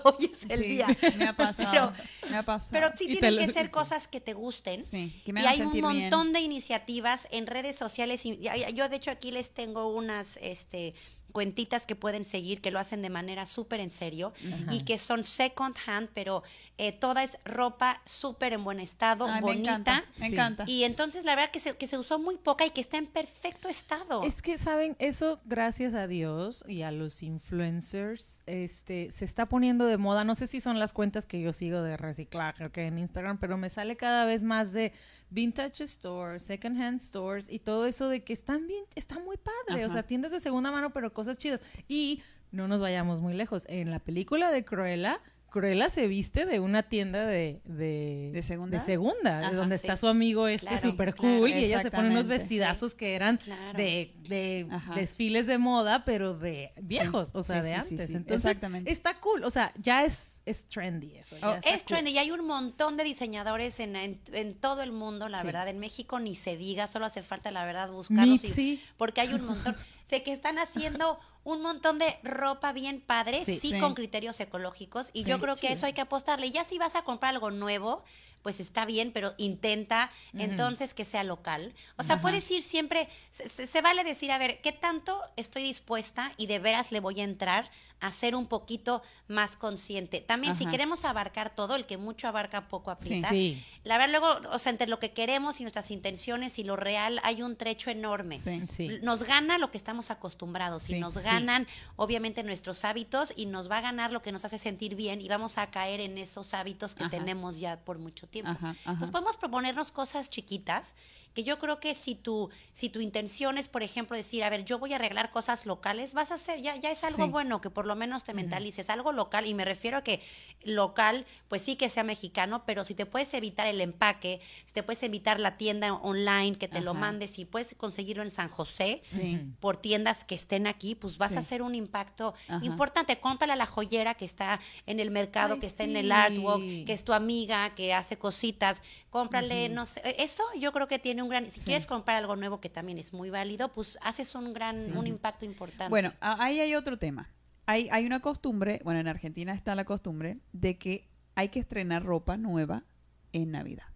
hoy es el Sí, día. Me ha pasado. me ha pasado. Pero sí Y tienen que ser cosas que te gusten. Sí, que me y hay un bien. montón de iniciativas en redes sociales. y- y- Yo, de hecho, aquí les tengo unas este, cuentitas que pueden seguir, que lo hacen de manera súper en serio y que son second hand, pero eh, toda es ropa súper en buen estado, Ay, me bonita. encanta, me Sí. encanta. Y entonces, la verdad que se, que se usó muy poca y que está en perfecto estado. Es que, ¿saben? Eso, gracias a Dios y a los influencers, este, se está poniendo de moda. No sé si son las cuentas que yo sigo de reciclaje o que en Instagram, pero me sale cada vez más de vintage stores, second hand stores y todo eso de que están bien, está muy padre. O sea, tiendas de segunda mano, pero cosas chidas. Y no nos vayamos muy lejos. En la película de Cruella, Cruella se viste de una tienda de... ¿De, ¿De segunda? De segunda, de Ajá, donde sí. está su amigo este Claro, super claro. cool y ella se pone unos sí. vestidazos que eran Claro. de, de desfiles de moda, pero de viejos, o sea, de antes. Entonces, exactamente. está cool, o sea, ya es, es trendy eso. Oh, Es cool. trendy y hay un montón de diseñadores en, en, en todo el mundo, la Sí. verdad. En México ni se diga, solo hace falta, la verdad, buscarlos. y- porque hay un montón de que están haciendo un montón de ropa bien padre, Sí. sí, Sí. con criterios ecológicos. Y Sí. yo creo que a eso hay que apostarle. Ya si vas a comprar algo nuevo, pues está bien, pero intenta entonces que sea local. O sea, puedes ir siempre, se, se- se vale decir, a ver, ¿qué tanto estoy dispuesta y de veras le voy a entrar a ser un poquito más consciente? También, si queremos abarcar todo, el que mucho abarca poco aprieta. Sí. La verdad, luego, o sea, entre lo que queremos y nuestras intenciones y lo real, hay un trecho enorme. Sí. Sí. Nos gana lo que estamos acostumbrados Sí, y nos sí. ganan, obviamente, nuestros hábitos y nos va a ganar lo que nos hace sentir bien y vamos a caer en esos hábitos que Ajá. tenemos ya por mucho tiempo. Ajá. Entonces podemos proponernos cosas chiquitas que yo creo que si tu, si tu intención es, por ejemplo, decir, a ver, yo voy a arreglar cosas locales, vas a hacer, ya, ya es algo Sí. bueno que por lo menos te mentalices, algo local, y me refiero a que local, pues sí que sea mexicano, pero si te puedes evitar el empaque, si te puedes evitar la tienda online que te lo mandes, si puedes conseguirlo en San José, Sí. por tiendas que estén aquí, pues vas Sí. a hacer un impacto Ajá. importante. Cómprale a la joyera que está en el mercado, Ay, que está en el artwork, que es tu amiga, que hace cositas. Cómprale, no sé. e, Eso yo creo que tiene un gran. Si Sí. quieres comprar algo nuevo que también es muy válido, pues haces un gran, Sí. un impacto importante. Bueno, ahí hay otro tema. Hay, hay una costumbre, bueno, en Argentina está la costumbre de que hay que estrenar ropa nueva en Navidad.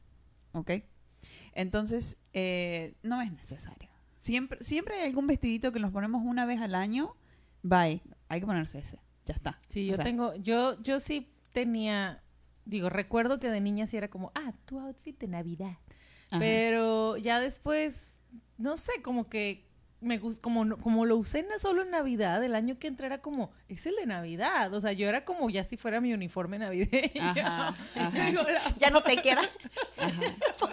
¿Ok? Entonces, eh, no es necesario. Siempre, siempre hay algún vestidito que nos ponemos una vez al año. Bye. Hay que ponerse ese. Ya está. Sí, O yo sea, tengo, yo, yo sí tenía, digo, recuerdo que de niña sí era como, ah, tu outfit de Navidad. Ajá. Pero ya después, no sé, como que me gus- como como lo usé no solo en Navidad, el año que entré era como, es el de Navidad. O sea, yo era como ya si fuera mi uniforme navideño. Ajá, ajá. Digo, la- ya no te queda. Ajá.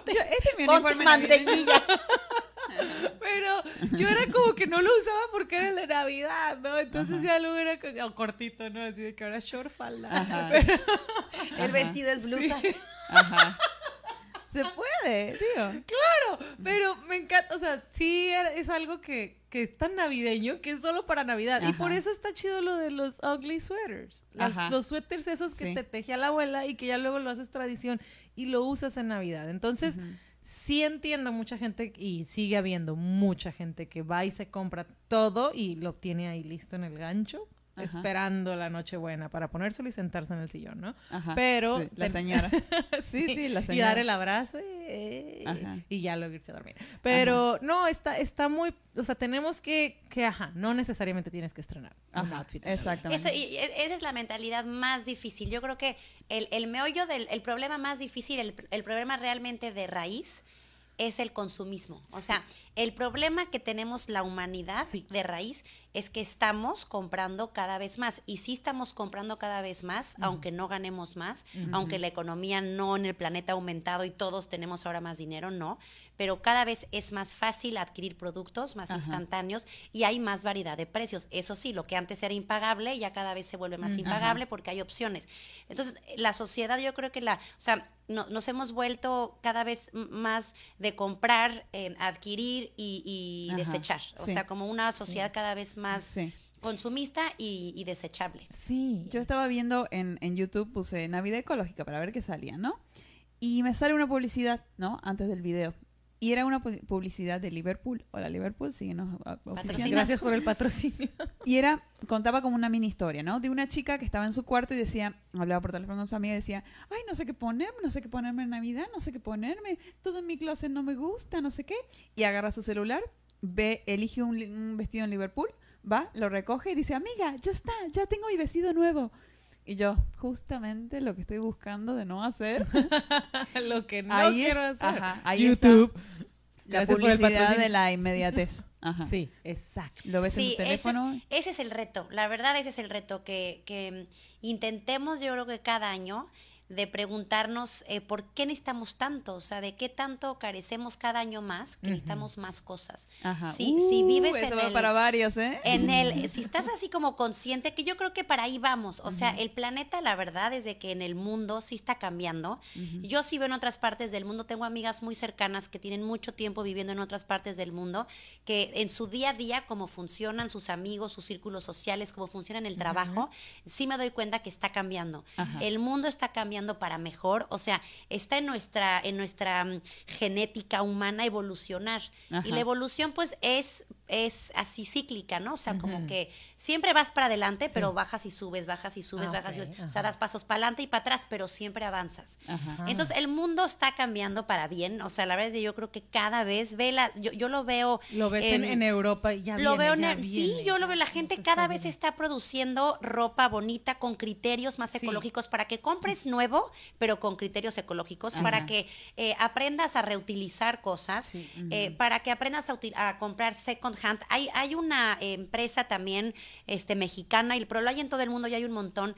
Este es mi uniforme mantequilla. Pero yo era como que no lo usaba porque era el de Navidad, ¿no? Entonces ya luego era co- o cortito, ¿no? Así de que ahora short falda. Pero- El vestido es blusa. Ajá. Se puede, digo. Claro, pero me encanta, o sea, sí es algo que, que es tan navideño que es solo para Navidad. Y por eso está chido lo de los ugly sweaters. Las- los suéteres esos que Sí. te tejía la abuela y que ya luego lo haces tradición y lo usas en Navidad. Entonces, sí entiendo mucha gente y sigue habiendo mucha gente que va y se compra todo y lo tiene ahí listo en el gancho. Ajá. Esperando la Nochebuena para ponérselo y sentarse en el sillón, ¿no? Ajá. Pero Sí, la señora. Sí, sí, la y señora. dar el abrazo y, y ya luego irse a dormir. Pero no, está, está muy, o sea, tenemos que, que, ajá, no necesariamente tienes que estrenar un Ajá, outfit. exactamente. Eso, y e- esa es la mentalidad más difícil. Yo creo que el, el meollo del el problema más difícil, el, el problema realmente de raíz, es el consumismo. O sea, el problema que tenemos la humanidad Sí. de raíz es que estamos comprando cada vez más. Y sí estamos comprando cada vez más, aunque no ganemos más, aunque la economía no en el planeta ha aumentado y todos tenemos ahora más dinero, no. Pero cada vez es más fácil adquirir productos más instantáneos y hay más variedad de precios. Eso sí, lo que antes era impagable ya cada vez se vuelve más Ujú. impagable porque hay opciones. Entonces, la sociedad yo creo que la, o sea, no- nos hemos vuelto cada vez más de comprar, eh, adquirir y, y Ajá, desechar. O sí. sea, como una sociedad cada vez más Sí. consumista y, y desechable. Sí. Yo estaba viendo en, en YouTube, puse Navidad ecológica para ver qué salía, ¿no? Y me sale una publicidad, ¿no? Antes del video. Y era una pu- publicidad de Liverpool. Hola Liverpool, síguenos. Gracias por el patrocinio. Y era, contaba como una mini historia, ¿no? De una chica que estaba en su cuarto y decía, hablaba por teléfono con su amiga y decía, ay, no sé qué ponerme, no sé qué ponerme en Navidad, no sé qué ponerme, todo en mi closet no me gusta, no sé qué. Y agarra su celular, ve, elige un, un vestido en Liverpool, va, lo recoge y dice, amiga, ya está, ya tengo mi vestido nuevo. Y yo, justamente lo que estoy buscando de no hacer, Lo que no Ahí es- quiero hacer. ajá, ahí YouTube. La Gracias por el publicidad de la inmediatez. Ajá. Sí, exacto. Lo ves en Sí, tu teléfono. Ese es, ese es el reto. La verdad, ese es el reto que, que intentemos, yo creo que cada año, de preguntarnos eh, por qué necesitamos tanto, o sea, de qué tanto carecemos cada año más, que Ujú. necesitamos más cosas. Ajá. Si, si Uh, vives eso en va el, para varios, ¿eh? en el, si estás así como consciente, que yo creo que para ahí vamos, o sea, el planeta, la verdad, es de que en el mundo sí está cambiando. Yo sí veo en otras partes del mundo, tengo amigas muy cercanas que tienen mucho tiempo viviendo en otras partes del mundo, que en su día a día, cómo funcionan sus amigos, sus círculos sociales, cómo funciona en el trabajo, sí me doy cuenta que está cambiando. El mundo está cambiando para mejor, o sea, está en nuestra, en nuestra mm, genética humana evolucionar. Ajá. Y la evolución, pues, es, es así cíclica, ¿no? O sea, como que siempre vas para adelante, pero bajas y subes, bajas y subes, Ah, bajas y subes. O sea, das pasos para adelante y para atrás, pero siempre avanzas. Ajá. Ah. Entonces, el mundo está cambiando para bien. O sea, la verdad es que yo creo que cada vez ve la, yo, yo lo veo. Lo ves en, em, en Europa y ya lo viene, veo en sí, yo lo veo. La gente cada vez está produciendo ropa bonita con criterios más Sí. ecológicos para que compres nuevo, pero con criterios ecológicos, Ajá. para que eh, aprendas a reutilizar cosas, Sí. eh, para que aprendas a, a comprar second Hay, hay una empresa también este, mexicana, y, pero lo hay en todo el mundo y hay un montón.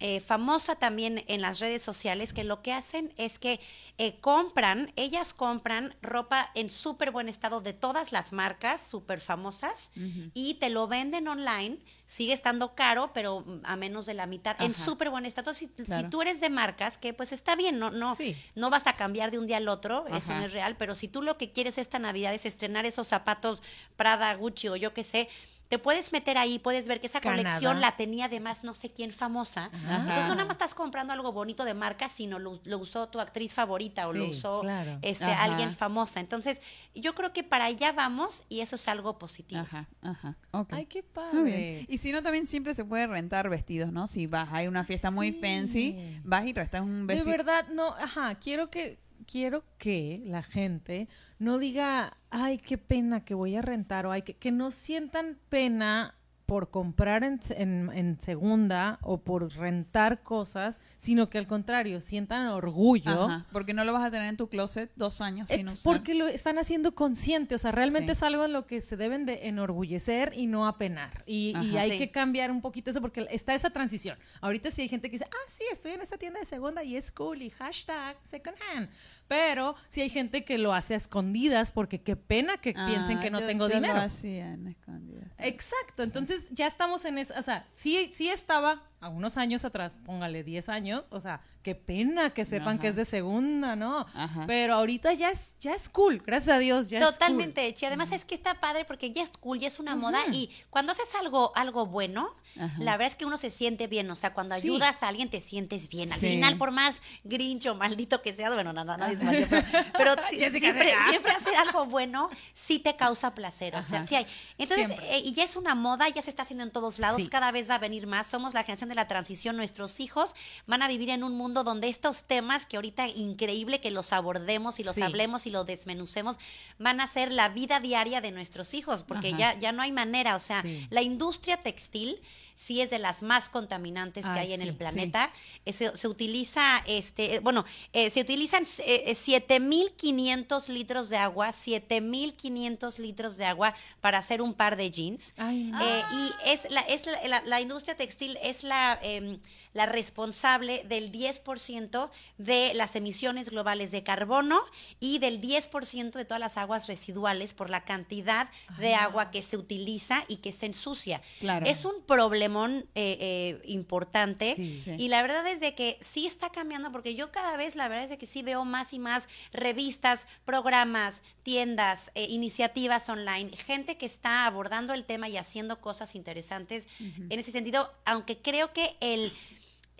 Eh, famosa también en las redes sociales que lo que hacen es que eh, compran, ellas compran ropa en súper buen estado de todas las marcas súper famosas y te lo venden online, sigue estando caro, pero mm, a menos de la mitad, en súper buen estado. Si, si tú eres de marcas, que pues está bien, no, no, Sí. no vas a cambiar de un día al otro, eso no es real, pero si tú lo que quieres esta Navidad es estrenar esos zapatos Prada, Gucci o yo qué sé, te puedes meter ahí, puedes ver que esa Canadá. colección la tenía además no sé quién famosa. Ajá. Entonces no nada más estás comprando algo bonito de marca, sino lo, lo usó tu actriz favorita o lo usó claro. este, Ajá. alguien famosa. Entonces yo creo que para allá vamos y eso es algo positivo. Ajá, ajá. Ay, qué Muy bien. padre. Y si no, también siempre se puede rentar vestidos, ¿no? Si vas, hay una fiesta muy fancy, vas y rentas un De vestido. verdad, no, ajá, quiero que quiero que la gente no diga, ay, qué pena que voy a rentar o ay, que, que no sientan pena por comprar en, en- en segunda o por rentar cosas, sino que al contrario, sientan orgullo. Ajá, porque no lo vas a tener en tu closet dos años sin Es usar. porque lo están haciendo consciente, o sea, realmente Sí. es algo en lo que se deben de enorgullecer y no apenar. Y, hay Sí. que cambiar un poquito eso porque está esa transición. Ahorita sí hay gente que dice, ah, sí, estoy en esta tienda de segunda y es cool y hashtag second hand. Pero sí hay gente que lo hace a escondidas porque qué pena que piensen Ah, que no yo- tengo yo dinero. Lo hacía en escondidas. Exacto, entonces ya estamos en esa, o sea, sí, sí estaba a unos años atrás, póngale 10 años, o sea, qué pena que sepan Ajá. que es de segunda, ¿no? Aja. Pero ahorita ya es, ya es cool, gracias a Dios, ya es cool. Totalmente hecho. Y además es que está padre porque ya es cool, ya es una moda. Y cuando haces algo, algo bueno, Ajá. la verdad es que uno se siente bien. O sea, cuando Sí. ayudas a alguien te sientes bien. Al Sí. final, por más grincho, maldito que sea, bueno, no, no, nadie es maldito, pero, siempre, siempre hacer algo bueno sí te causa placer. O sea, Ajá. sí hay. Entonces, eh, y ya es una moda, ya se está haciendo en todos lados, Sí. cada vez va a venir más. Somos la generación de la transición. Nuestros hijos van a vivir en un mundo donde estos temas que ahorita increíble que los abordemos y los Sí. hablemos y los desmenucemos, van a ser la vida diaria de nuestros hijos, porque Ajá. ya, ya no hay manera. O sea, Sí. la industria textil sí es de las más contaminantes que Ay, hay en sí, el sí. planeta. Eh, Se, se utiliza, este, eh, bueno, eh, se utilizan eh, eh, 7.500 litros de agua, 7.500 litros de agua para hacer un par de jeans. Ay, no. Y es la, es la, la- la industria textil es la, em, la responsable del 10% de las emisiones globales de carbono y del 10% de todas las aguas residuales por la cantidad de Ah. agua que se utiliza y que se ensucia. Claro. Es un problemón eh, eh, importante Sí. Sí. y la verdad es de que sí está cambiando porque yo cada vez la verdad es de que sí veo más y más revistas, programas, tiendas, eh, iniciativas online, gente que está abordando el tema y haciendo cosas interesantes en ese sentido, aunque creo que el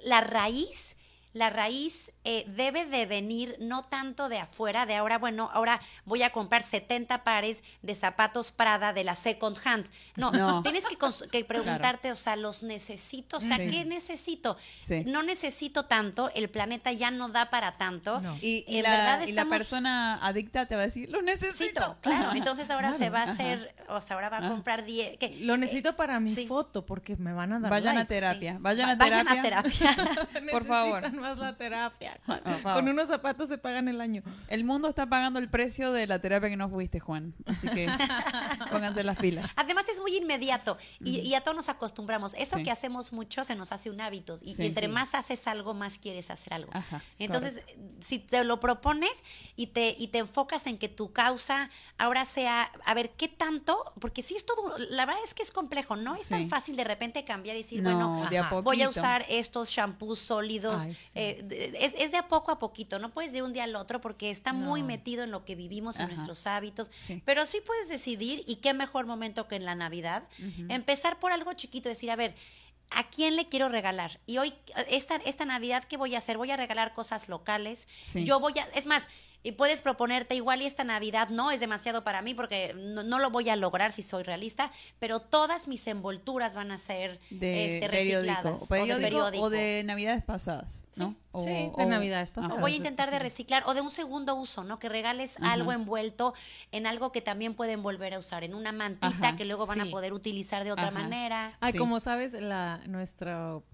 la raíz la raíz eh, debe de venir no tanto de afuera, de ahora, bueno, ahora voy a comprar 70 pares de zapatos Prada de la second hand. No, No. tienes que, que preguntarte, o sea, ¿los necesito? O sea, Sí. ¿qué necesito? Sí. No necesito tanto, el planeta ya no da para tanto. No. Y, la, verdad y la persona adicta te va a decir, lo necesito. Claro. Entonces ahora Claro, se va a ajá. hacer, o sea, ahora va a Ajá. comprar 10. que- Lo necesito para mi sí. foto porque me van a dar Vayan a terapia, Sí. vayan a terapia. Vayan a terapia. Por favor. Más la terapia. Favor. con unos zapatos se pagan el año. El mundo está pagando el precio de la terapia que no fuiste, Juan. Así que pónganse las pilas. Además es muy inmediato y, y a todos nos acostumbramos. Eso Sí. que hacemos mucho se nos hace un hábito y, Sí. y entre Sí. más haces algo, más quieres hacer algo. Ajá, Entonces, si te lo propones y te, y te enfocas en que tu causa ahora sea, a ver, ¿qué tanto? Porque sí es todo, la verdad es que es complejo, no es Sí. tan fácil de repente cambiar y decir, No, bueno, de a ajá, voy a usar estos shampoos sólidos. Ay, sí. Eh, es, es de a poco a poquito, no puedes de un día al otro porque está muy metido en lo que vivimos, en Ajá. nuestros hábitos. Sí. Pero sí puedes decidir, y qué mejor momento que en la Navidad, empezar por algo chiquito, decir, a ver, ¿a quién le quiero regalar? Y hoy, esta, esta Navidad, ¿qué voy a hacer? Voy a regalar cosas locales. Sí. Yo voy a, es más, y puedes proponerte igual y esta Navidad no es demasiado para mí porque no, no lo voy a lograr si soy realista, pero todas mis envolturas van a ser De este, periódico. recicladas. O periódico, o de periódico. o de navidades pasadas, ¿no? O, Sí, de o- navidades pasadas. O voy a intentar de reciclar o de un segundo uso, ¿no? Que regales Ajá. algo envuelto en algo que también pueden volver a usar, en una mantita Ajá, que luego van sí. a poder utilizar de otra Ajá. manera. Ay, Sí. como sabes, la, nuestro,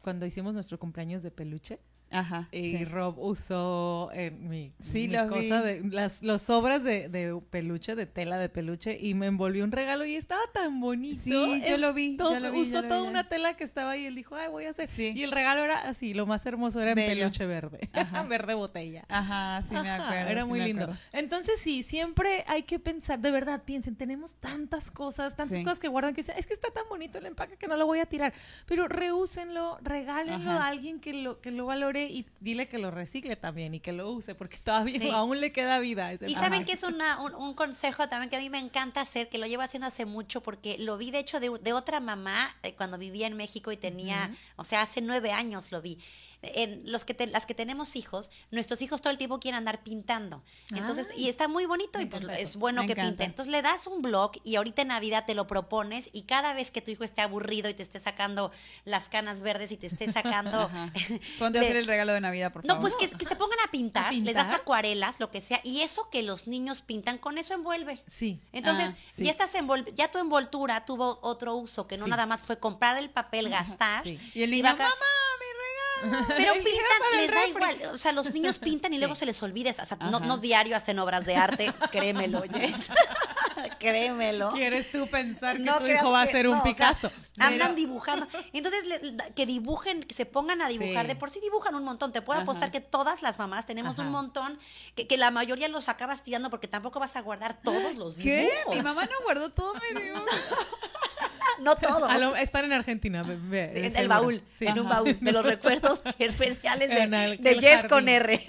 cuando hicimos nuestro cumpleaños de peluche, Ajá. y sí. Rob usó en mi, Sí, mi cosa vi. de las los sobras de, de peluche, de tela de peluche, y me envolvió un regalo y estaba tan bonito. Sí, yo lo vi, todo- yo lo vi, usó yo lo toda vi. una tela que estaba ahí y él dijo, ay, voy a hacer. Sí. Y el regalo era así, lo más hermoso era en peluche verde, Ajá. verde botella. Ajá, sí me Ajá, acuerdo. Era muy lindo. acuerdo. Entonces sí, siempre hay que pensar, de verdad, piensen, tenemos tantas cosas, tantas cosas que guardan que dicen, es que está tan bonito el empaque que no lo voy a tirar. Pero reúsenlo, regálenlo a alguien que lo, que lo valore y dile que lo recicle también y que lo use, porque todavía Sí. aún le queda vida a ese Y saben que es una- un, un consejo también que a mí me encanta hacer, que lo llevo haciendo hace mucho, porque lo vi de hecho de, de otra mamá eh, cuando vivía en México y tenía, o sea, hace nueve años lo vi. En los que te- las que tenemos hijos, nuestros hijos todo el tiempo quieren andar pintando. Entonces, y está muy bonito y pues es bueno que pinten. Entonces le das un blog y ahorita en Navidad te lo propones y cada vez que tu hijo esté aburrido y te esté sacando las canas verdes y te esté sacando... Ponte a hacer el regalo de Navidad, por No, favor. pues que, que se pongan a pintar, ¿A les das acuarelas, lo que sea, y eso que los niños pintan, con eso envuelve. Sí. Entonces, Ah, sí. ya, estás envol- ya tu envoltura tuvo otro uso, que no Sí. nada más fue comprar el papel, gastar. sí. Y el niño, mamá, mi regalo. Pero pintan, les da igual. O sea, los niños pintan y luego se les olvida. O sea, no, no diario hacen obras de arte, créemelo, Jess. créemelo. ¿Quieres tú pensar que No tu hijo va a que- ser no, un o sea, Picasso? Andan dibujando. Entonces, le- que dibujen, que se pongan a dibujar. Sí. De por sí dibujan un montón. Te puedo Ajá. apostar que todas las mamás tenemos Ajá. un montón, que, que la mayoría los acabas tirando porque tampoco vas a guardar todos los dibujos. ¿Qué? Mi mamá no guardó todo mi dibujo. No todos. Lo- están en Argentina, ve, en el baúl, Sí. en un baúl de los recuerdos especiales de, el- de con. R.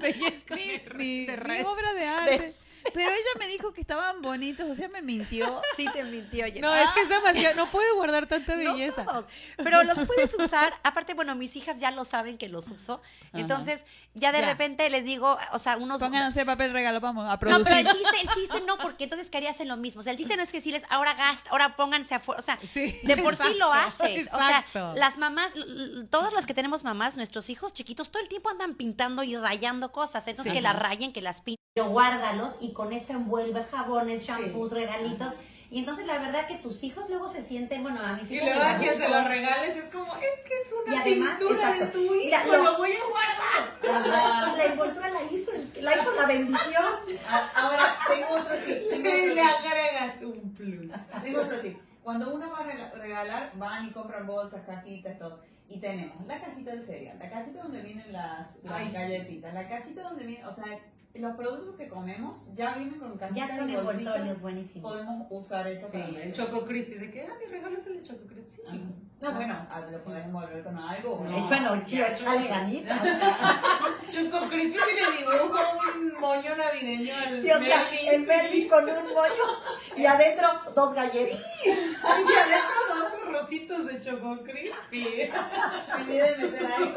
De Yes con mi, R, mi- mi obra de arte. Pero ella me dijo que estaban bonitos, o sea, me mintió. Sí te mintió. No, es que es demasiado, no puede guardar tanta No belleza. todos, pero los puedes usar. Aparte, bueno, mis hijas ya lo saben que los uso. Entonces, ya de Ya. repente les digo, o sea, unos. Pongan a hacer papel regalo, vamos a No, pero producir. el chiste, el chiste no, porque entonces ¿qué harías en lo mismo? O sea, el chiste no es que decirles, ahora gasta, ahora pónganse afuera. O sea, Sí, de por sí lo exacto, haces. O sea, exacto. las mamás, l- l- todas las que tenemos mamás, nuestros hijos chiquitos, todo el tiempo andan pintando y rayando cosas. Entonces, Sí. que las rayen, que las pinten. Pero guárdalos y con eso envuelve jabones, shampoos, regalitos. Y entonces, la verdad que tus hijos luego se sienten, bueno, a mis Y hijos. luego les a quien se gustó. lo regales es como, es que es Y una además, pintura de tu hijo, Mira, lo, lo- voy a guardar. La envoltura la hizo, la hizo la bendición. Ahora, tengo otro tip. Tengo Y otro le agregas un plus. Tengo otro tip. Cuando uno va a rega- regalar, van y compran bolsas, cajitas, todo. Y tenemos la cajita del cereal, la cajita donde vienen las, las galletitas, la cajita donde vienen, o sea, los productos que comemos ya vienen con Ya cajitas son y bolsitas. envoltorios buenísimos. Podemos usar eso Sí, para el Choco Crispy, de que, ah, mi regalo es el de Choco Crispy. No, bueno, ah, lo podemos envolver con algo. No. no. Bueno, chido, échale ganitas. Choco Crispy si le dibujo un moño navideño al Sí, o sea, el Melvin con un bollo y adentro dos galletas. Y adentro dos rositos de Choco Crispy. Olvidé de meter ahí.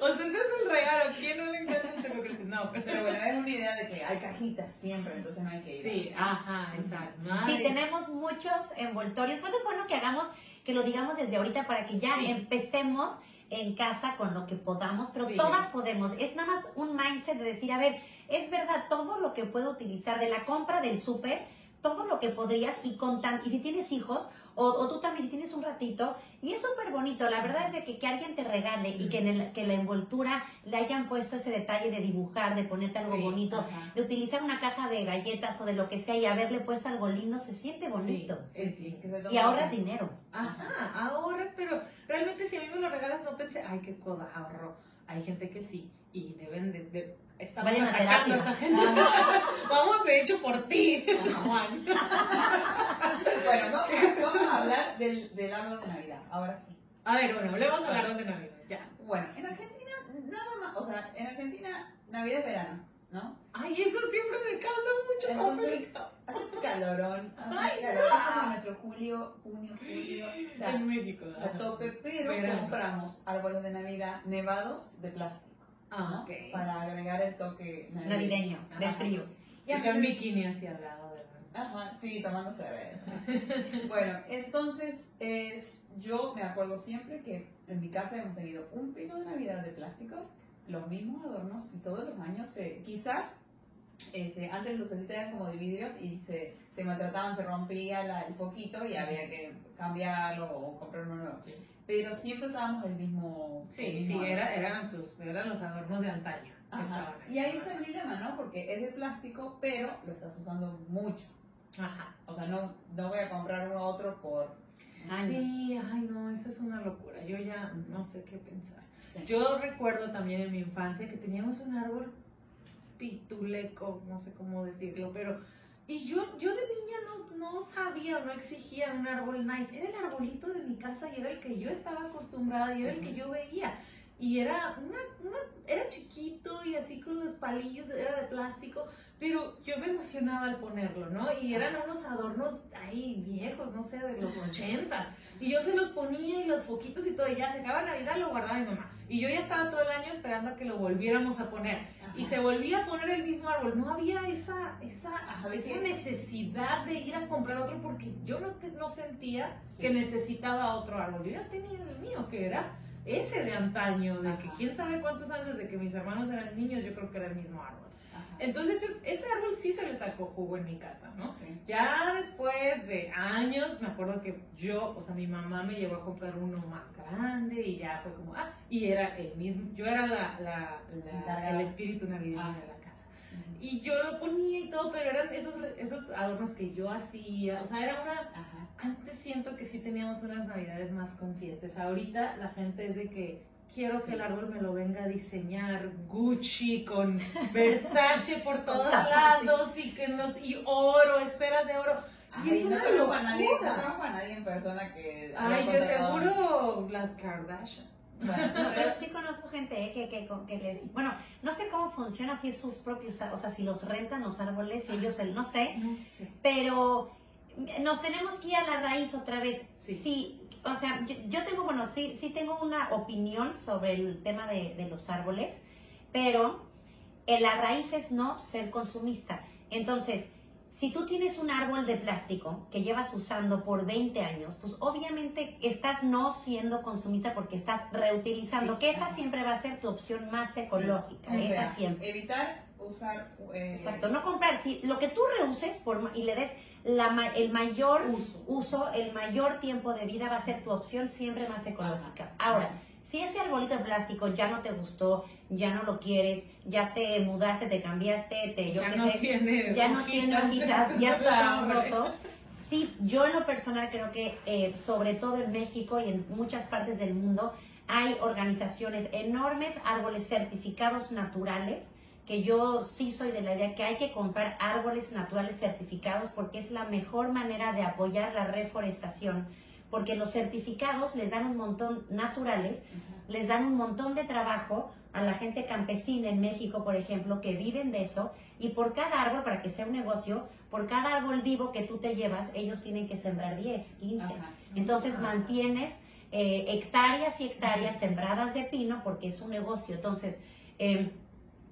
O sea, ese es el regalo. ¿Quién no le encanta el Choco Crispy? No, pero... Pero bueno, es una idea de que hay cajitas siempre, entonces no hay que ir. Sí, ajá, exacto. Sí, Ay. tenemos muchos envoltorios. Pues es bueno que hagamos, que lo digamos desde ahorita para que ya Sí. empecemos en casa con lo que podamos, pero Sí. todas podemos. Es nada más un mindset de decir, a ver, es verdad, todo lo que puedo utilizar de la compra del súper, todo lo que podrías y con tan, y si tienes hijos, o, o tú también si tienes un ratito, y es súper bonito, la verdad es de que, que alguien te regale y que en el- que la envoltura le hayan puesto ese detalle de dibujar, de ponerte algo Sí, bonito, ajá. de utilizar una caja de galletas o de lo que sea y haberle puesto algo lindo, se siente bonito. Sí, sí. que se Y ahorras dinero. Ajá, ahorras, pero realmente si a mí me lo regalas no pensé, ay, qué coda, ahorro. Hay gente que sí, y deben de... de estamos Vayan atacando a esa gente. Vamos, de hecho, por ti, Juan. Bueno, vamos, vamos a hablar del, del árbol de Navidad, ahora sí. A ver, bueno, hablemos del árbol de Navidad, ya. Bueno, en Argentina nada más, o sea, en Argentina Navidad es verano, ¿no? Ay, eso siempre me causa mucho Entonces, hace calorón, hace Ay, calor, es como nuestro julio, junio, julio, o sea, En México. a tope, pero Verano. compramos árboles de Navidad nevados de plástico, Ah, ¿no? ok. Para agregar el toque navideño. Navideño, de frío. Y Y con bikini hacia al lado de Ajá, sí, tomando cerveza. bueno, entonces es, yo me acuerdo siempre que en mi casa hemos tenido un pino de Navidad de plástico, los mismos adornos y todos los años se, quizás este, antes los lucecitas eran como de vidrios y se, se maltrataban, se rompía la- el foquito y había que cambiarlo o comprar uno nuevo. Sí. Pero siempre usábamos el mismo. el Sí, mismo sí, era, eran, tus, eran los adornos de antaño. Ajá. Y ahí está el dilema, ¿no? Porque es de plástico, pero lo estás usando mucho. Ajá. O sea, no, no voy a comprar uno otro por Años. Sí, ay no, eso es una locura. Yo ya no sé qué pensar. Sí. Yo recuerdo también en mi infancia que teníamos un árbol pituleco, no sé cómo decirlo, pero... Y yo, yo de niña no, no sabía o no exigía un árbol nice. Era el arbolito de mi casa y era el que yo estaba acostumbrada y era el que yo veía. Y era, una, una- era chiquito y así con los palillos, era de plástico, pero yo me emocionaba al ponerlo, ¿no? Y eran unos adornos ahí viejos, no sé, de los ochentas. Y yo se los ponía y los foquitos y todo, y ya se acaba Navidad, lo guardaba mi mamá. Y yo ya estaba todo el año esperando a que lo volviéramos a poner. Y se volvía a poner el mismo árbol. No había esa, esa, esa necesidad de ir a comprar otro porque yo no, no sentía que necesitaba otro árbol. Yo ya tenía el mío, que era ese de antaño, de que quién sabe cuántos años desde que mis hermanos eran niños, yo creo que era el mismo árbol. Entonces ese árbol sí se le sacó jugo en mi casa, ¿no? Ya después de años, me acuerdo que yo, o sea, mi mamá me llevó a comprar uno más grande y ya fue como, ah, y era el mismo, yo era la, la, el espíritu navideño de la. Y yo lo ponía y todo, pero eran esos, esos adornos que yo hacía, o sea, era una... Antes siento que sí teníamos unas navidades más conscientes. Ahorita la gente es de que quiero que el árbol me lo venga a diseñar Gucci con Versace por todos lados y que nos y oro, esferas de oro. y es no conozco a nadie, no a nadie en persona que Ay, de seguro las Kardashians. Bueno, pero sí conozco gente eh, que, que, que, les... Bueno, no sé cómo funciona si sus propios... O sea, si los rentan los árboles, y ellos... El, no sé. No sé. Pero nos tenemos que ir a la raíz otra vez. Sí. sí o sea, yo, tengo, bueno, sí, sí tengo una opinión sobre el tema de, de los árboles, pero la raíz es no ser consumista. Entonces, si tú tienes un árbol de plástico que llevas usando por 20 años, pues obviamente estás no siendo consumista porque estás reutilizando, que esa siempre va a ser tu opción más ecológica. esa siempre. Evitar usar... Eh, Exacto, no comprar. Si lo que tú reuses por, y le des la, el mayor uso. el mayor tiempo de vida va a ser tu opción siempre más ecológica. Ahora, si ese arbolito de plástico ya no te gustó, ya no lo quieres, ya te mudaste, te cambiaste, te, yo ya no tiene ya no tiene hojitas, ya está roto. Sí, yo en lo personal creo que eh, sobre todo en México y en muchas partes del mundo hay organizaciones enormes, árboles certificados naturales, que yo sí soy de la idea que hay que comprar árboles naturales certificados porque es la mejor manera de apoyar la reforestación, porque los certificados les dan un montón naturales, les dan un montón de trabajo a la gente campesina en México, por ejemplo, que viven de eso, y por cada árbol, para que sea un negocio, por cada árbol vivo que tú te llevas, ellos tienen que sembrar 10, 15. Entonces mantienes eh, hectáreas y hectáreas sembradas de pino porque es un negocio. Entonces, eh,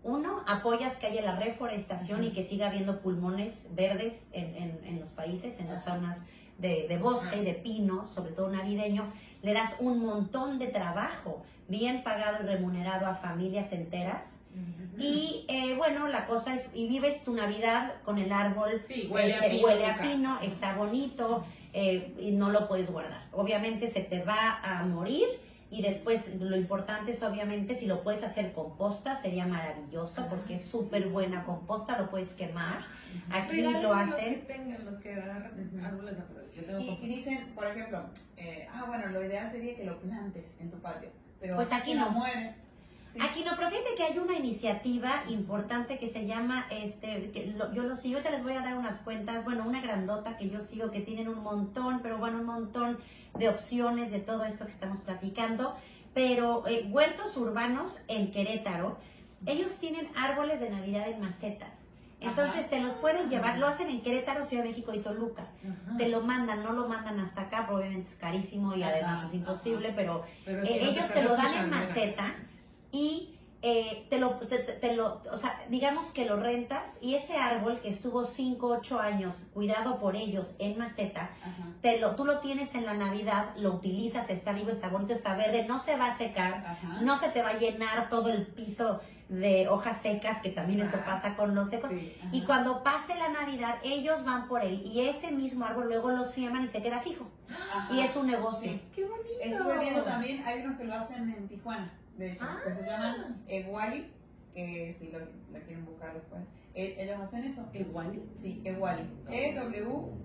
uno, apoyas que haya la reforestación y que siga habiendo pulmones verdes en, en, los países, en las zonas de, de bosque, de pino, sobre todo navideño. Le das un montón de trabajo bien pagado y remunerado a familias enteras. Y eh, bueno, la cosa es, y vives tu Navidad con el árbol, sí, huele, a, este, pino, huele a pino, está bonito eh, y no lo puedes guardar. Obviamente se te va a morir y después lo importante es obviamente si lo puedes hacer composta, sería maravilloso porque es súper buena composta, lo puedes quemar. Aquí lo hacen. Los que árboles naturales. Y, dicen, por ejemplo, eh, ah, bueno, lo ideal sería que lo plantes en tu patio. Pero pues aquí no. muere. Aquí no, pero fíjate que hay una iniciativa importante que se llama, este, que yo lo sigo, te les voy a dar unas cuentas, bueno, una grandota que yo sigo que tienen un montón, pero bueno, un montón de opciones de todo esto que estamos platicando. Pero eh, huertos urbanos en Querétaro, ellos tienen árboles de Navidad en macetas. Entonces te los pueden llevar, lo hacen en Querétaro, Ciudad de México y Toluca. Te lo mandan, no lo mandan hasta acá, probablemente es carísimo y además es imposible, pero, eh, ellos te lo dan en maceta y eh, te, lo, te, lo, o sea, digamos que lo rentas y ese árbol que estuvo 5, 8 años cuidado por ellos en maceta, te lo, tú lo tienes en la Navidad, lo utilizas, está vivo, está bonito, está verde, no se va a secar, no se te va a llenar todo el piso de hojas secas, que también eso pasa con los secos. y cuando pase la Navidad, ellos van por él y ese mismo árbol luego lo siembran y se queda fijo. Y es un negocio. ¡Qué bonito! Estuve viendo también, hay unos que lo hacen en Tijuana de hecho, que se llaman Ewali, que si lo, quieren buscar después. E, ellos hacen eso. ¿Ewali? Sí, Ewali. E-W-A-L-L-Y.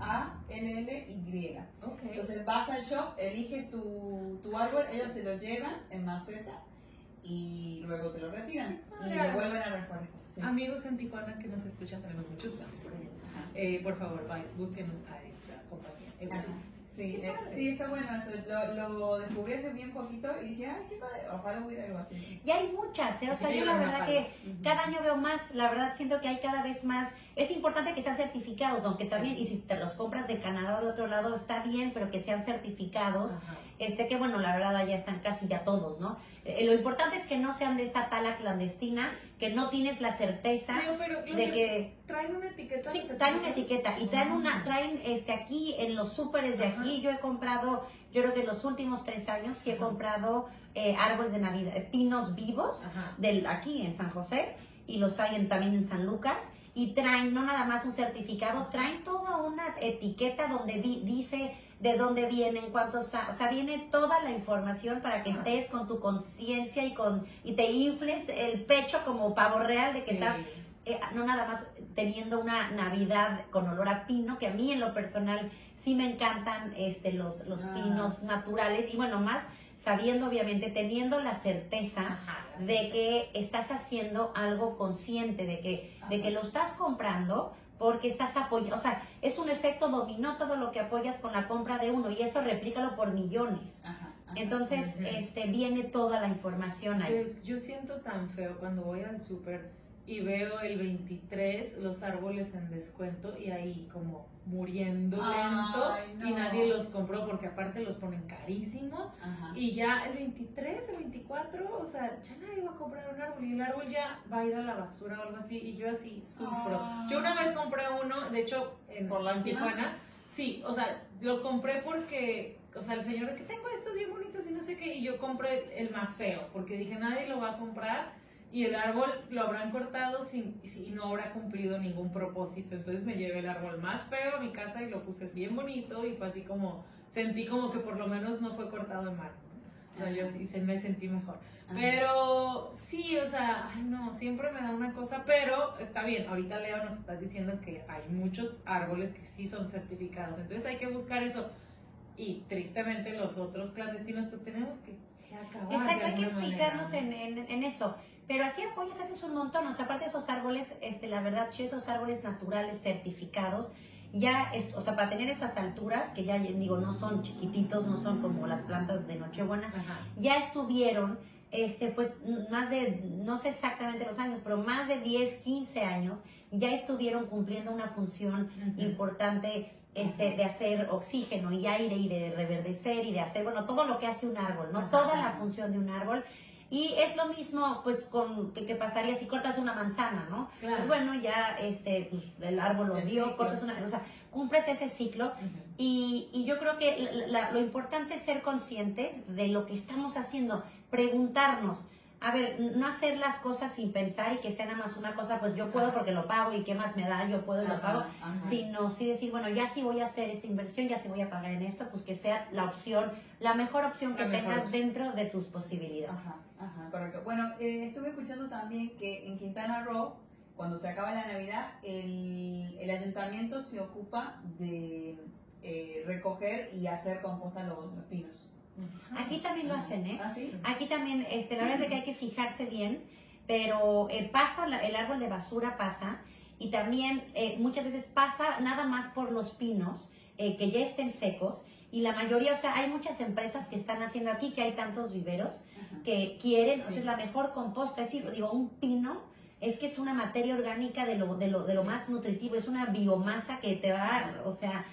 Okay. Entonces vas al shop, eliges tu, tu árbol, ellos te lo llevan en maceta y luego te lo retiran y lo vuelven a reforestar. Amigos en Tijuana que nos escuchan, tenemos muchos fans por allá. Eh, por favor, busquen a esta compañía. Sí, eh, sí, está bueno eso. Lo, lo descubrí hace bien poquito y dije, ay, qué padre, ojalá hubiera algo así. Y hay muchas, ¿eh? O sea, yo la verdad que cada año veo más, la verdad siento que hay cada vez más. Es importante que sean certificados, aunque también, y si te los compras de Canadá o de otro lado, está bien, pero que sean certificados. Ajá. Este, que bueno, la verdad ya están casi ya todos, ¿no? Eh, lo importante es que no sean de esta tala clandestina, que no tienes la certeza Pero, pero, de que traen una etiqueta. Sí, traen una etiqueta y traen una, traen este aquí en los súperes de Ajá. aquí. Yo he comprado, yo creo que en los últimos tres años sí he Ajá. comprado eh, árboles de Navidad, eh, pinos vivos del aquí en San José y los hay en- también en San Lucas y traen no nada más un certificado, traen toda una etiqueta donde di- dice de dónde vienen, cuántos, o sea, viene toda la información para que estés con tu conciencia y con y te infles el pecho como pavo real de que Sí. estás eh, no nada más teniendo una Navidad con olor a pino, que a mí en lo personal sí me encantan este, los, los Ah. pinos naturales y bueno, más sabiendo obviamente, teniendo la certeza Ajá, de que estás haciendo algo consciente, de que, de que lo estás comprando porque estás apoyando, o sea, es un efecto dominó todo lo que apoyas con la compra de uno y eso replícalo por millones. Ajá. Entonces, este, viene toda la información ahí. Pues, yo siento tan feo cuando voy al súper y veo el 23 los árboles en descuento y ahí como muriendo lento Ay, no. y nadie los compró porque aparte los ponen carísimos Ajá. y ya el 23, el 24, o sea, ya nadie va a comprar un árbol y el árbol ya va a ir a la basura o algo así y yo así sufro. Yo una vez compré uno, de hecho en ¿Por lástima? Tijuana, sí, o sea, lo compré porque, o sea, el señor que tengo estos bien bonitos y no sé qué y yo compré el más feo porque dije nadie lo va a comprar y el árbol lo habrán cortado sin, y no habrá cumplido ningún propósito. Entonces me llevé el árbol más feo a mi casa y lo puse bien bonito y fue así como, sentí como que por lo menos no fue cortado en mal. O sea, yo sí se me sentí mejor. Ajá. Pero sí, o sea, ay no, siempre me da una cosa, pero está bien. Ahorita Leo nos está diciendo que hay muchos árboles que sí son certificados, entonces hay que buscar eso. Y tristemente los otros clandestinos, pues tenemos que, que acabar. Exacto, hay que manera, fijarnos ¿no? en, en, en eso. Pero así apoyas, haces un montón. O sea, aparte de esos árboles, este, la verdad, esos árboles naturales certificados, ya, es- o sea, para tener esas alturas, que ya digo, no son chiquititos, no son como las plantas de Nochebuena, Ajá. ya estuvieron, este, pues, más de, no sé exactamente los años, pero más de 10, 15 años, ya estuvieron cumpliendo una función importante este, de hacer oxígeno y aire y de reverdecer y de hacer, bueno, todo lo que hace un árbol, ¿no? Ajá, Toda la función de un árbol. Y es lo mismo, pues, con que, que pasaría si cortas una manzana, ¿no? Claro. Pues bueno, ya este, pues, el árbol lo El dio, ciclo. cortas una, o sea, cumples ese ciclo y, y yo creo que la- la- lo importante es ser conscientes de lo que estamos haciendo, preguntarnos, a ver, no hacer las cosas sin pensar y que sea nada más una cosa, pues yo puedo porque lo pago y qué más me da, yo puedo y lo pago, ajá. sino sí decir, bueno, ya si voy a hacer esta inversión, ya si voy a pagar en esto, pues que sea la opción, la mejor opción que mejor tengas opción. dentro de tus posibilidades. Ajá, ajá, correcto. Bueno, eh, estuve escuchando también que en Quintana Roo, cuando se acaba la Navidad, el, el ayuntamiento se ocupa de eh, recoger y hacer composta los, los pinos. Aquí también lo hacen, ¿eh? ¿Ah, sí? Aquí también, este, la verdad es que hay que fijarse bien, pero eh, pasa, el árbol de basura pasa y también eh, muchas veces pasa nada más por los pinos eh, que ya estén secos y la mayoría, o sea, hay muchas empresas que están haciendo aquí que hay tantos viveros Ajá. que quieren, o Sí. sea, es la mejor composta, es decir, digo, un pino es que es una materia orgánica de lo, de lo, de lo Sí. más nutritivo, es una biomasa que te va, o sea,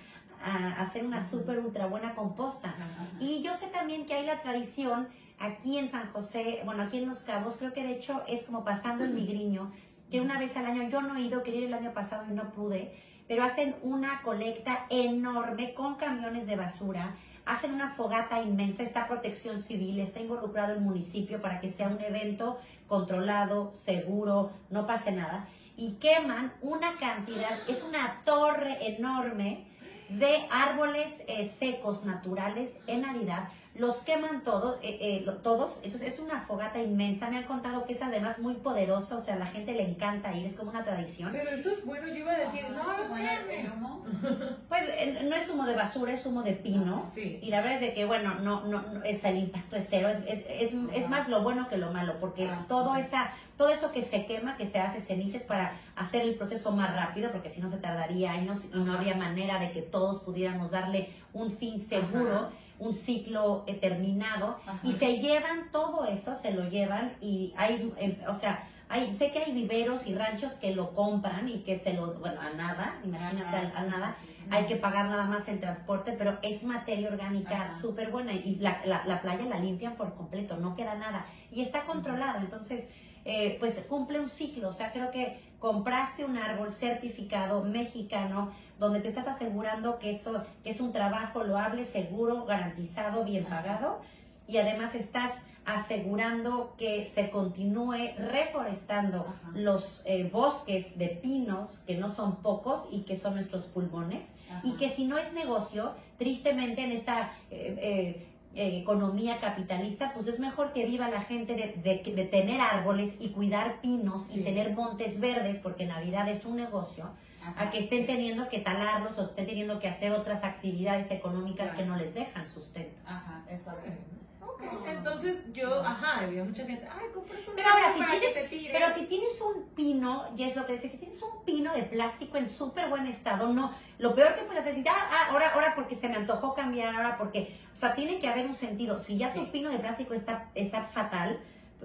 a hacer una súper ultra buena composta. Ajá. Y yo sé también que hay la tradición aquí en San José, bueno, aquí en Los Cabos, creo que de hecho es como pasando el migriño, que una vez al año, yo no he ido, quería ir el año pasado y no pude, pero hacen una colecta enorme con camiones de basura, hacen una fogata inmensa, está protección civil, está involucrado el municipio para que sea un evento controlado, seguro, no pase nada, y queman una cantidad, es una torre enorme de árboles eh, secos naturales en Navidad, los queman todos, eh, eh, lo- todos, entonces es una fogata inmensa, me han contado que es además muy poderosa, o sea, a la gente le encanta ir, es como una tradición. Pero eso es bueno, yo iba a decir, Ajá, no, eso es humo. Pues eh, no es humo de basura, es humo de pino. Sí. Y la verdad es de que, bueno, no, no, no, es el impacto es cero, es, es, es, es más lo bueno que lo malo, porque Ah, todo, esa, todo eso que se quema, que se hace cenizas para hacer el proceso más rápido, porque si no se tardaría años y no habría manera de que todos pudiéramos darle un fin seguro, un ciclo terminado, Ajá. y se llevan todo eso, se lo llevan y hay, eh, o sea, hay, sé que hay viveros y ranchos que lo compran y que se lo, bueno, a nada, imagínate a, a sí, nada, sí, sí, sí. hay que pagar nada más el transporte, pero es materia orgánica súper buena y la, la, la playa la limpian por completo, no queda nada y está controlado, entonces eh, pues cumple un ciclo, o sea, creo que compraste un árbol certificado mexicano donde te estás asegurando que eso que es un trabajo loable, seguro, garantizado, bien pagado y además estás asegurando que se continúe reforestando Ajá. los eh, bosques de pinos, que no son pocos y que son nuestros pulmones, Ajá. y que si no es negocio, tristemente en esta eh, eh, eh, economía capitalista, pues es mejor que viva la gente de, de- de tener árboles y cuidar pinos Sí. y tener montes verdes, porque Navidad es un negocio, Ajá, a que estén sí. teniendo que talarlos o estén teniendo que hacer otras actividades económicas que no les dejan sustento. Ajá. Ok, entonces yo, ajá, había mucha gente, ay, compras un Pero ahora, si para que tienes- se tire. Pero si tienes un pino, y es lo que dices, si tienes un pino de plástico en súper buen estado, no, lo peor que puedes hacer es decir, ah, ah, ahora, ahora porque se me antojó cambiar, ahora porque, o sea, tiene que haber un sentido. Si ya Sí. tu pino de plástico está, está fatal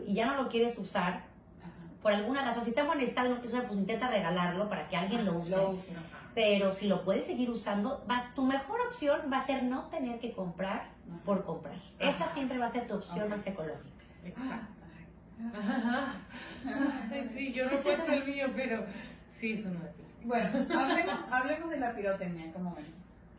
y ya no lo quieres usar, Ajá. por alguna razón, si está en buen estado y no quieres usar, pues intenta regalarlo para que alguien lo use. Lo usa. Ajá. Pero si lo puedes seguir usando, vas, tu mejor opción va a ser no tener que comprar Ajá. por comprar. Esa siempre va a ser tu opción más ecológica. Exacto. Sí, yo no he puesto el mío, pero sí es uno de plástico. Bueno, hablemos, hablemos de la pirotecnia, ¿cómo ven?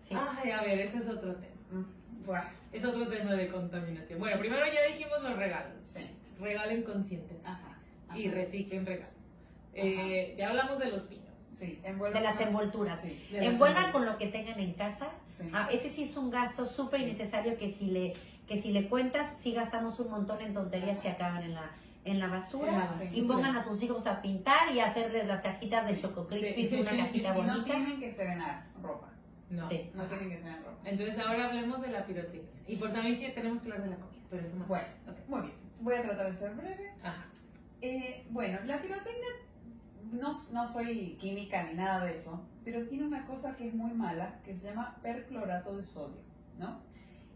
Sí. Ay, a ver, ese es otro tema. Mm, Bueno, Es otro tema de contaminación. Bueno, primero ya dijimos los regalos. sí. Regalen consciente Ajá. ajá. y reciclen regalos. Eh, ya hablamos de los pinos. Sí, De las con- envolturas. Sí, De las Envuelvan con lo que tengan en casa. sí. Ah, ese sí es un gasto súper innecesario que si le que si le cuentas, sí gastamos un montón en tonterías que acaban en la en la basura. Y pongan a sus hijos a pintar y a hacerles las cajitas de Choco Crispies, una cajita Y no bonita. tienen que estrenar ropa. No. Sí. No tienen que estrenar ropa. Entonces ahora hablemos de la pirotecnia. Y por también que tenemos que hablar de la comida, pero eso más Bueno, tarde. Ok. muy bien. Voy a tratar de ser breve. Ajá. Eh, bueno, la pirotecnia, no, no soy química ni nada de eso, pero tiene una cosa que es muy mala, que se llama perclorato de sodio, ¿no?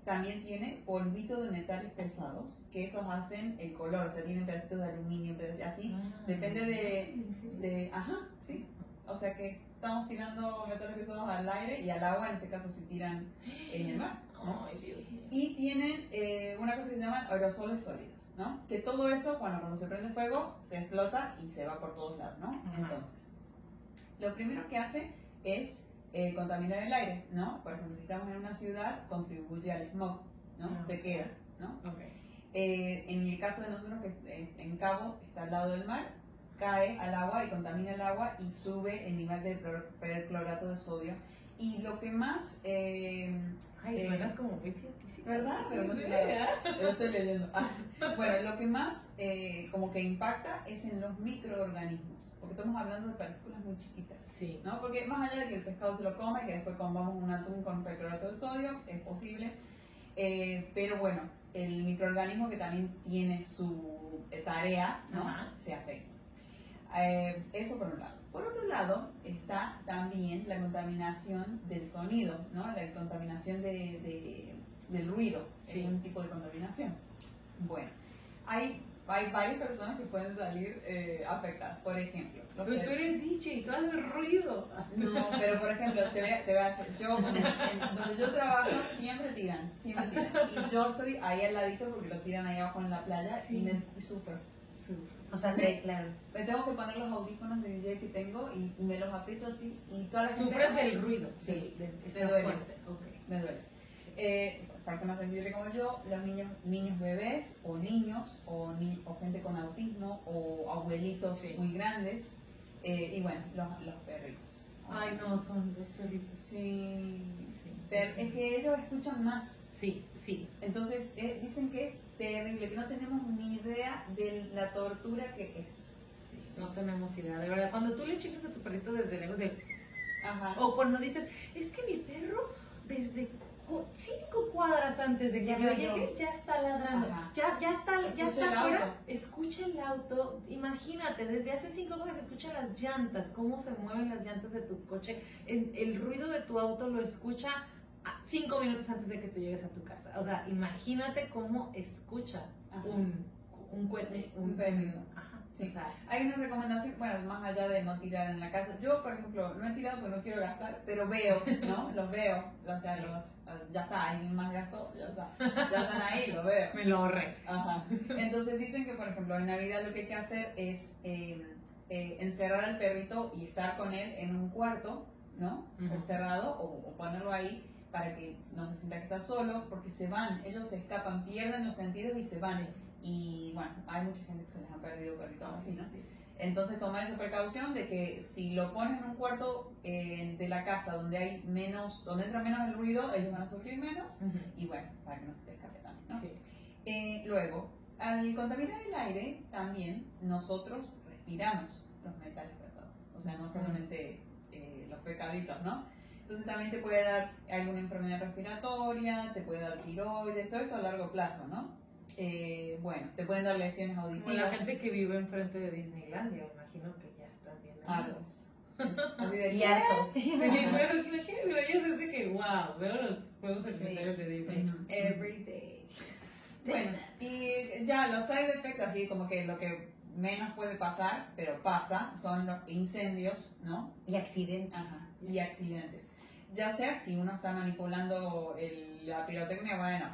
También tiene polvito de metales pesados, que esos hacen el color, o sea, tienen pedacitos de aluminio, así. Ah. Depende de, de, ajá, sí. O sea que estamos tirando metales pesados al aire y al agua, en este caso se tiran en el mar, ¿no? Ay, Dios mío. Y tienen eh, una cosa que se llaman aerosoles sólidos, ¿no? Que todo eso, bueno, cuando se prende fuego, se explota y se va por todos lados, ¿no? Ajá. Entonces, lo primero que hace es eh, contaminar el aire, ¿no? Por ejemplo, si estamos en una ciudad, contribuye al smog, ¿no? Ah. Se queda, ¿no? Eh, en el caso de nosotros, que en Cabo está al lado del mar, cae al agua y contamina el agua y sube el nivel de per- perclorato de sodio. Y lo que más... eh, Ay, Eh, suenas como muy científica. ¿Verdad? Pero no nada. Lo estoy leyendo. Ah, Bueno, lo que más eh, como que impacta es en los microorganismos, porque estamos hablando de partículas muy chiquitas. Sí. ¿no? Porque más allá de que el pescado se lo coma y que después comamos un atún con perclorato de sodio, es posible. Eh, pero bueno, el microorganismo que también tiene su eh, tarea, ¿no? Ajá. Se afecta. Eh, eso por un lado. Por otro lado está también la contaminación del sonido, ¿no? La contaminación de, de- del ruido, Sí. es un tipo de contaminación. Bueno, hay, hay varias personas que pueden salir eh, afectadas. Por ejemplo, Pero que- tú eres DJ, tú haces ruido. no, pero por ejemplo, te voy a, te voy a hacer, yo, en, donde yo trabajo, siempre tiran, siempre tiran. Y yo estoy ahí al ladito porque lo tiran ahí abajo en la playa y Sí. me y sufro. O sea, que, claro. Me tengo que poner los audífonos de DJ que tengo y me los aprieto así y toda la gente... Sufres del ruido. Sí, me duele. fuerte. Ok. Me duele. Eh, personas sensibles como yo, los niños, niños bebés o niños o, ni- o gente con autismo o abuelitos Sí. muy grandes eh, y bueno, los, los perritos. Ay, no, son los perritos. Sí, Sí. Pero es que ellos escuchan más, Sí, sí. Entonces, eh, dicen que es terrible, que no tenemos ni idea de la tortura que es. Sí, no tenemos idea, de verdad. Cuando tú le chicas a tu perrito desde lejos, de... Ajá. o cuando dices, es que mi perro desde cinco cuadras antes de que yo llegue ya está ladrando, Ajá. ya, ya está, ya Escucha está el afuera, auto. escucha el auto, imagínate, desde hace cinco cuadras escucha las llantas, cómo se mueven las llantas de tu coche, el, el ruido de tu auto lo escucha cinco minutos antes de que tú llegues a tu casa, o sea, imagínate cómo escucha Ajá. un, un cohete, Un perrito. Ajá, Sí. o sea, Hay una recomendación, bueno, más allá de no tirar en la casa. Yo, por ejemplo, no he tirado porque no quiero gastar, pero veo, ¿no? Los veo. O sea, los, ya está, alguien más gastó, ya está. Ya están ahí, los veo. me lo ahorré. Ajá. Entonces dicen que, por ejemplo, en Navidad lo que hay que hacer es eh, eh, encerrar al perrito y estar con él en un cuarto, ¿no? Ujú. Encerrado o, o ponerlo ahí para que no se sienta que está solo, porque se van, ellos se escapan, pierden los sentidos y se van. Y bueno, hay mucha gente que se les ha perdido perritos así, ¿no? Entonces tomar esa precaución de que si lo pones en un cuarto eh, de la casa donde hay menos, donde entra menos el ruido, ellos van a sufrir menos Ujú. y bueno, para que no se te escape también, ¿no? Sí. Eh, luego, al contaminar el aire, también nosotros respiramos los metales pesados. O sea, no solamente eh, los pecaditos, ¿no? Entonces también te puede dar alguna enfermedad respiratoria, te puede dar tiroides, todo esto a largo plazo, ¿no? Eh, bueno, te pueden dar lesiones Como la auditivas. gente que vive enfrente de Disneylandia, imagino que ya están viendo. hartos. Sí, Así de Y hartos. Sí, pero imagínate, pero ellos es de que, wow, veo los juegos artificiales de Disney every day. Bueno, y ya los side effects, así como que lo que menos puede pasar, pero pasa, son los incendios, ¿no? Y accidentes. Ajá, y accidentes. Ya sea si uno está manipulando el- la pirotecnia, bueno,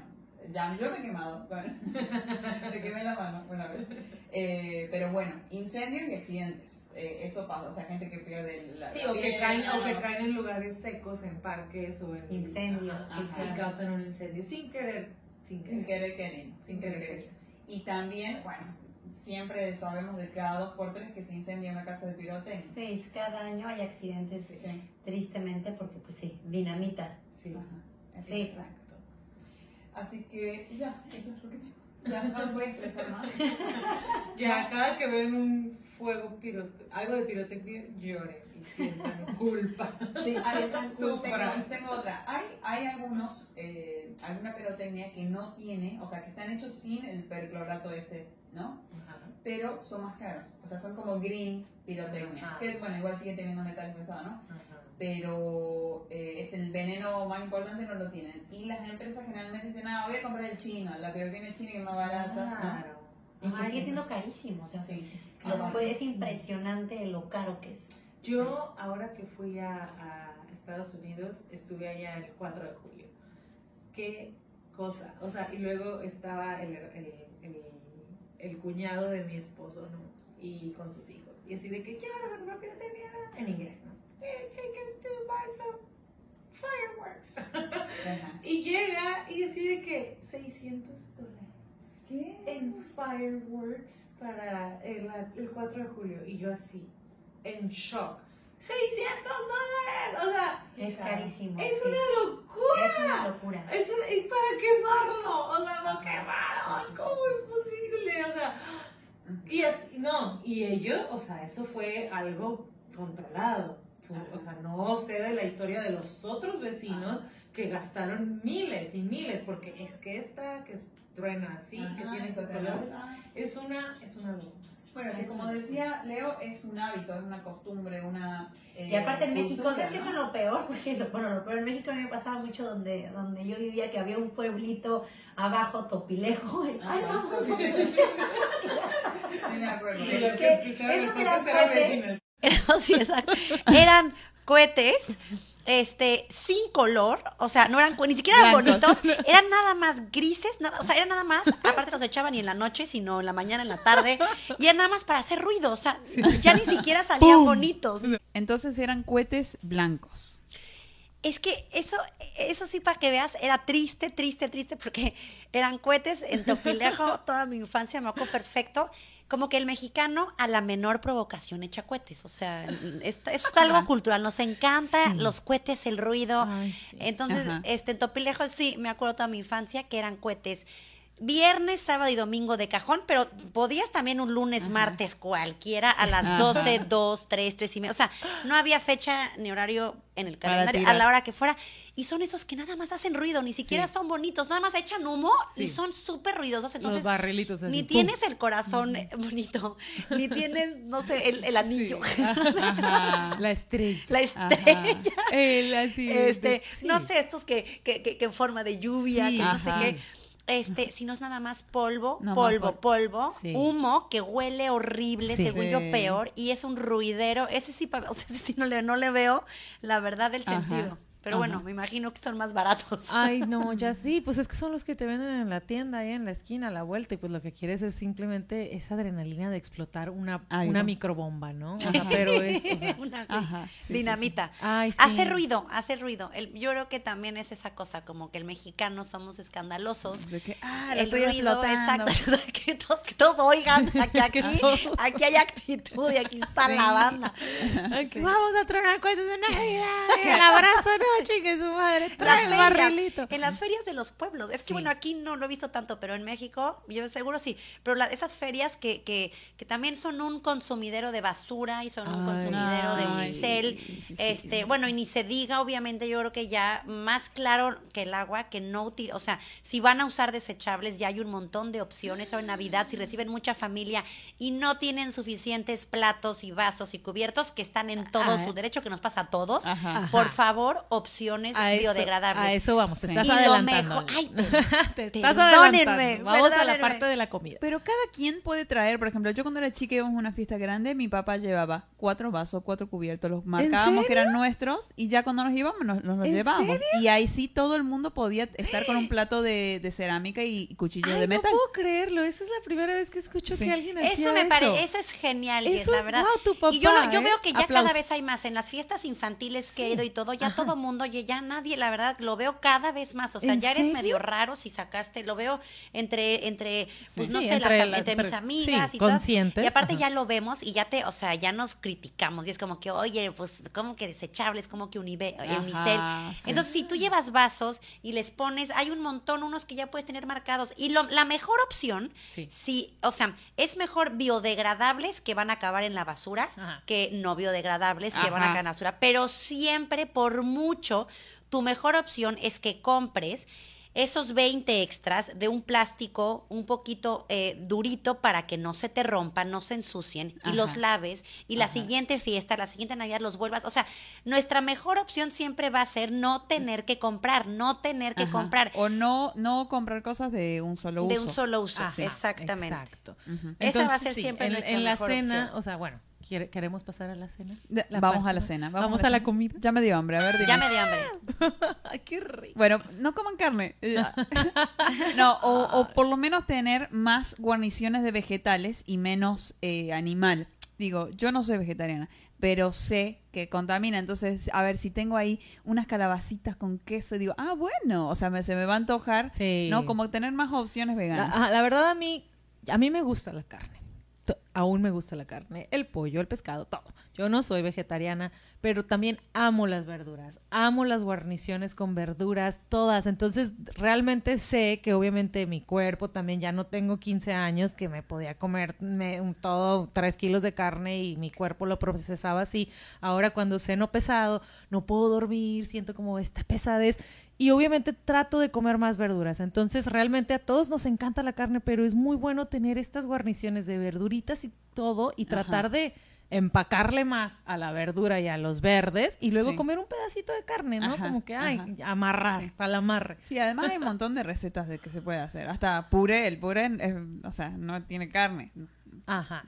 ya yo me he quemado, bueno, me quemé la mano una vez. Eh, pero bueno, incendios y accidentes, eh, eso pasa, o sea, gente que pierde la Sí, la o que, caen, o que caen en lugares secos, en parques o en Incendios, y causan un incendio sin querer. Sin querer. sin querer queriendo, sin querer queriendo. Y también, bueno, siempre sabemos de cada dos por tres que se incendia una casa de pirotecnia. Seis, cada año hay accidentes, Sí. tristemente, porque pues sí, dinamita. Sí, Ajá, Sí. exacto. Así que ya, eso es lo que tengo. Ya no voy a estresar más. Ya, cada que ven un fuego, pirote- algo de pirotecnia, lloren y sientan culpa. Sí, Hay- tengo, tengo otra. Hay, hay algunos, eh, alguna pirotecnia que no tiene, o sea, que están hechos sin el perclorato este, ¿no? Ajá. Pero son más caros. O sea, son como green pirotecnia. Ah. Que, bueno, igual siguen teniendo metal pesado, ¿no? Ajá. Pero eh, este, el veneno más importante no lo tienen. Y las empresas generalmente dicen, ah, voy a comprar el chino, la pirotecnia china que es más barata, ¿no? Claro. Y que Ay, sigue siendo carísimo. O sea, Sí. los Ajá. puede- es impresionante lo caro que es. Yo, ahora que fui a, a Estados Unidos, estuve allá el 4 de julio. Qué cosa. O sea, y luego estaba el, el, el, el cuñado de mi esposo, ¿no? Y con sus hijos. Y así de que, ¿qué van a comprar pirotecnia? En inglés, ¿no? "Eh, Tickets to buy some fireworks. Ajá. y llega y decide que 600 dólares ¿Qué? en fireworks para el, el 4 de julio. Y yo así, en shock. ¡600 dólares! O sea, Es carísimo. es sí. una locura. Es una locura. Es una- y para quemarlo. O sea, lo quemaron. ¿Cómo es posible? O sea, y así, no. Y ellos, o sea, eso fue algo controlado. O sea, no sé de la historia de los otros vecinos que gastaron miles y miles, porque es que esta que es- truena así, que tiene estas esta colores, es una, es una locura. Bueno, que como decía Leo, es un hábito, es una costumbre, una. eh, Y aparte en México, ¿sabes qué ¿no? es lo peor? Porque lo, bueno, lo peor en México a mí me pasaba mucho donde, donde yo vivía, que había un pueblito abajo, Topilejo. y, Ay, vamos, Sí, me acuerdo. Que Esos el eran eran. Sí. Eran cohetes este sin color, o sea, no eran ni siquiera eran bonitos, eran nada más grises, nada, o sea, eran nada más, aparte los echaban ni en la noche, sino en la mañana, en la tarde, y era nada más para hacer ruido, o sea, ya ni siquiera salían ¡Pum! bonitos. Entonces eran cohetes blancos. Es que eso, eso sí para que veas, era triste, triste, triste, porque eran cohetes en Topilejo, toda mi infancia me acuerdo perfecto. Como que el mexicano a la menor provocación echa cohetes. O sea, es, es algo cultural. Nos encanta los cohetes, el ruido. Ay, sí. Entonces, Ajá. este, en Topilejo sí, me acuerdo toda mi infancia que eran cohetes. Viernes, sábado y domingo de cajón, pero podías también un lunes, martes, cualquiera, a las Ajá. 12, 2, 3, 3 y media. O sea, no había fecha ni horario en el calendario, a la hora que fuera. Y son esos que nada más hacen ruido, ni siquiera son bonitos, nada más echan humo y son súper ruidosos. Los Entonces, barrilitos así. ni ¡pum! tienes el corazón bonito, ni tienes, no sé, el, el anillo, Ajá. La estrella. la Ajá. estrella. El así. Este, no sé, estos que, que, que, que en forma de lluvia, que no sé ajá. qué. Este, si no es nada más polvo, No polvo, polvo. polvo, Sí. humo que huele horrible, Sí. según yo peor, y es un ruidero. Ese sí, o sea, ese sí no le, no le veo la verdad del Ajá. sentido. Pero Ajá. bueno, me imagino que son más baratos. Ay, no, ya sí, pues es que son los que te venden en la tienda, ahí en la esquina, a la vuelta, y pues lo que quieres es simplemente esa adrenalina de explotar una, una microbomba, ¿no? Sea, pero es, o sea, Una- sí. Ajá, sí, sí, sí. dinamita. ay, sí. Hace ruido, hace ruido. El- yo creo que también es esa cosa, como que el mexicano somos escandalosos. De que, ah, la el estoy ruido, explotando. exacto. que, todos, que todos oigan, aquí, todos. aquí hay actitud y aquí está la banda. Aquí Vamos a tronar cohetes de Navidad. El abrazo, no, chingue su madre. Trae el barrilito. en las ferias de los pueblos. Es que Sí. bueno, aquí no lo he visto tanto, pero en México, yo seguro sí. Pero la- esas ferias que, que, que también son un consumidero de basura y son un Ay, consumidero de unicel. sí, este, sí. bueno, y ni se diga, obviamente, yo creo que ya más claro que el agua, que no util- o sea, si van a usar desechables, ya hay un montón de opciones. O en Navidad, si reciben mucha familia y no tienen suficientes platos y vasos y cubiertos, que están en todo Ah, su derecho, que nos pasa a todos. Ajá. Por favor, opciones A eso, biodegradables. a eso vamos, te Sí. estás Y lo adelantando. mejor- ay, te estás perdónenme, adelantando. Vamos a la parte de la comida. Pero cada quien puede traer, por ejemplo, yo cuando era chica íbamos a una fiesta grande, mi papá llevaba cuatro vasos, cuatro cubiertos, los marcábamos que eran nuestros y ya cuando nos íbamos nos, nos los ¿En llevábamos. Y ahí sí todo el mundo podía estar con un plato de, de cerámica y, y cuchillo Ay, de metal. no puedo creerlo. Esa es la primera vez que escucho Sí. que alguien hacía Eso me parece, eso es genial, Eso la es- verdad. guau, tu y yo, papá, lo- yo ¿eh? veo que ya Aplausos. cada vez hay más. En las fiestas infantiles que he ido y todo, ya todo mundo, oye, ya nadie, la verdad, lo veo cada vez más. O sea, ¿En ya eres serio? medio raro si sacaste, lo veo entre, entre pues no Sí, sé, entre las- la- entre mis amigas sí, y todas. conscientes, Y aparte ajá. ya lo vemos y ya te, o sea, ya nos criticamos. Y es como que, oye, pues, como que desechables, como que unive, Ajá, unicel. Entonces, si tú llevas vasos y les pones, hay un montón, unos que ya puedes tener marcados. Y lo- la mejor opción, sí, o sea, es mejor biodegradables que van a acabar en la basura Ajá. que no biodegradables que van a acabar en la basura. Pero siempre, por mucho, tu mejor opción es que compres esos 20 extras de un plástico un poquito eh, durito para que no se te rompan, no se ensucien y los laves y la siguiente fiesta, la siguiente Navidad los vuelvas. O sea, nuestra mejor opción siempre va a ser no tener que comprar, no tener que Ajá. comprar O no, no comprar cosas de un solo de uso. un solo uso. Exactamente. Exacto. Esa va a ser sí, siempre en, nuestra en la cena, opción. o sea, bueno, ¿quiere- ¿queremos pasar a la cena? La vamos parte- a la cena. Vamos, a la comida. Ya me dio hambre, a ver, dime. Ya me dio hambre. Qué rico. Bueno, no coman carne. Ya. no, o, o por lo menos tener más guarniciones de vegetales y menos eh, animal. Digo, yo no soy vegetariana, pero sé que contamina. Entonces, a ver, si tengo ahí unas calabacitas con queso, digo, ah, bueno, o sea, me- se me va a antojar, Sí. ¿no? Como tener más opciones La, veganas. ajá, la verdad a mí, a mí me gusta la carne. Aún me gusta la carne, el pollo, el pescado, todo. Yo no soy vegetariana, pero también amo las verduras, amo las guarniciones con verduras, todas. Entonces, realmente sé que obviamente mi cuerpo también ya no tengo 15 años que me podía comer me- un- todo tres kilos de carne y mi cuerpo lo procesaba así. Ahora cuando ceno pesado, no puedo dormir, siento como esta pesadez y obviamente trato de comer más verduras. Entonces, realmente a todos nos encanta la carne, pero es muy bueno tener estas guarniciones de verduritas y todo y tratar Ajá. de empacarle más a la verdura y a los verdes y luego Sí. comer un pedacito de carne, ¿no? Ajá, Como que, ay, ajá. amarrar, Sí. para el amarre. Sí, además hay un montón de recetas de que se puede hacer. Hasta puré, el puré, o sea, no tiene carne. Ajá.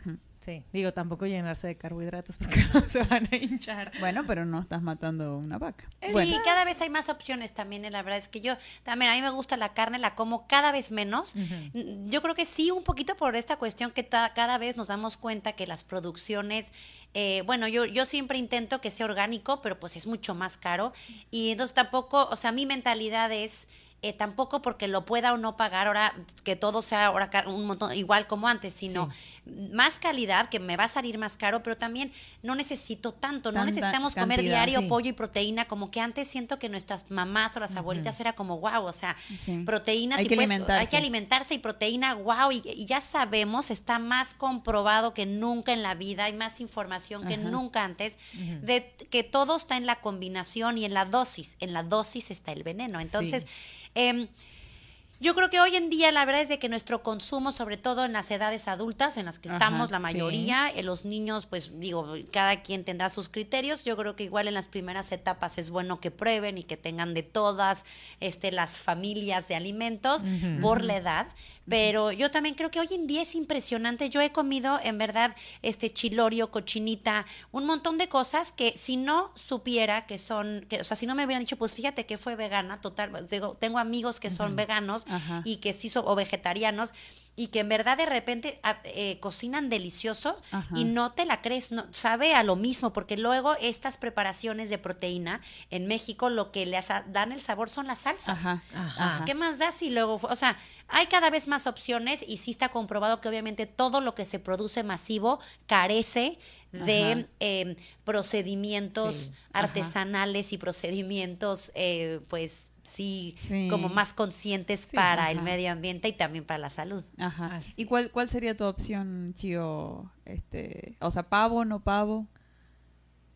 Sí, digo, tampoco llenarse de carbohidratos porque no se van a hinchar. Bueno, pero no estás matando una vaca. Sí, Bueno, cada vez hay más opciones también, eh, la verdad es que yo también, a mí me gusta la carne, la como cada vez menos. Mm, Yo creo que sí, un poquito por esta cuestión que ta- cada vez nos damos cuenta que las producciones, eh, bueno, yo, yo siempre intento que sea orgánico, pero pues es mucho más caro. Y entonces tampoco, o sea, mi mentalidad es... eh, tampoco porque lo pueda o no pagar ahora, que todo sea ahora un montón igual como antes, sino más calidad, que me va a salir más caro, pero también no necesito tanto, no necesitamos comer diario sí. pollo y proteína, como que antes siento que nuestras mamás o las abuelitas era como, wow, o sea, Sí. proteínas Hay y que pues, hay alimentarse. que alimentarse y proteína, wow, y, y ya sabemos, está más comprobado que nunca en la vida, hay más información que nunca antes, de que todo está en la combinación y en la dosis, en la dosis está el veneno. Entonces, em, yo creo que hoy en día la verdad es de que nuestro consumo, sobre todo en las edades adultas, en las que Ajá, estamos la sí. mayoría, eh, los niños, pues digo, cada quien tendrá sus criterios. Yo creo que igual en las primeras etapas es bueno que prueben y que tengan de todas este, las familias de alimentos por la edad. Pero yo también creo que hoy en día es impresionante. Yo he comido, en verdad, este chilorio, cochinita, un montón de cosas que si no supiera que son, que, o sea, si no me hubieran dicho, pues fíjate que fue vegana, total, digo, tengo amigos que son veganos Ajá. y que sí son, o vegetarianos, y que en verdad de repente a- eh, cocinan delicioso Ajá. y no te la crees, no, sabe a lo mismo, porque luego estas preparaciones de proteína en México lo que le dan el sabor son las salsas. Ajá. Ajá. Pues, ¿Qué más da si luego, o sea, hay cada vez más opciones y sí está comprobado que obviamente todo lo que se produce masivo carece de eh, procedimientos Sí, artesanales y procedimientos, eh, pues sí, Sí. como más conscientes Sí, para el medio ambiente y también para la salud. Ajá. Así ¿Y cuál, cuál sería tu opción, Chio? Este, o sea, pavo, no pavo.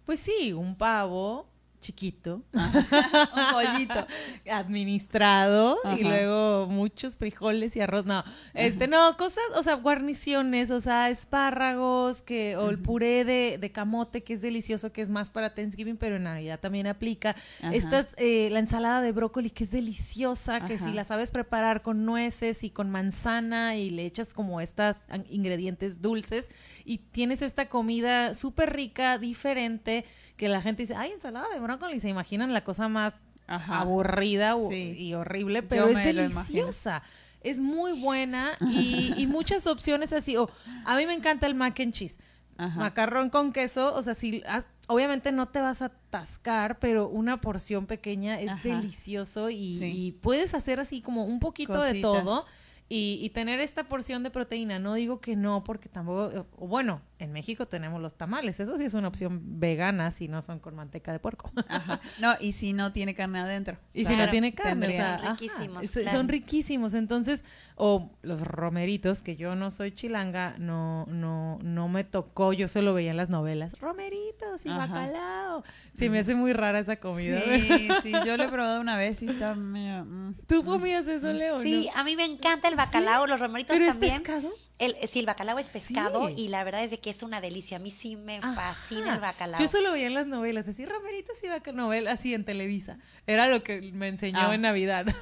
Pues sí, un pavo chiquito, Un pollito. administrado y luego muchos frijoles y arroz. No, este no, cosas, o sea, guarniciones, o sea, espárragos, que, o el puré de, de camote, que es delicioso, que es más para Thanksgiving, pero en Navidad también aplica. Ajá. Estas, eh, la ensalada de brócoli, que es deliciosa, que si la sabes preparar con nueces y con manzana y le echas como estas ingredientes dulces y tienes esta comida súper rica, diferente, que la gente dice, ay, ensalada de brócoli, y se imaginan la cosa más Ajá. aburrida Sí. y horrible, Yo pero es deliciosa. Es muy buena y, y muchas opciones así. A mí me encanta el mac and cheese. Ajá. Macarrón con queso, o sea, si has- obviamente no te vas a atascar, pero una porción pequeña es Ajá. delicioso y, Sí. y puedes hacer así como un poquito de todo y, y tener esta porción de proteína. No digo que no, porque tampoco, o bueno, en México tenemos los tamales, eso sí es una opción vegana si no son con manteca de puerco. Ajá. No, y si no tiene carne adentro. Y si no tiene carne, o sea, Son ajá, riquísimos, es- claro. son riquísimos. Entonces, o los romeritos, que yo no soy chilanga, no, no, no me tocó, yo solo veía en las novelas, romeritos y Ajá. bacalao. Se me hace muy rara esa comida. Sí, sí, yo lo he probado una vez y está medio... mm. ¿Tú comías eso, Leo? Sí, no? a mí me encanta el bacalao, los romeritos ¿Pero es también. pescado? El, sí, el bacalao es pescado Sí. y la verdad es de que es una delicia. A mí sí me Ajá. fascina el bacalao. Yo solo veía en las novelas, así romeritos y bacalao, así en Televisa. Era lo que me enseñó Ah. en Navidad.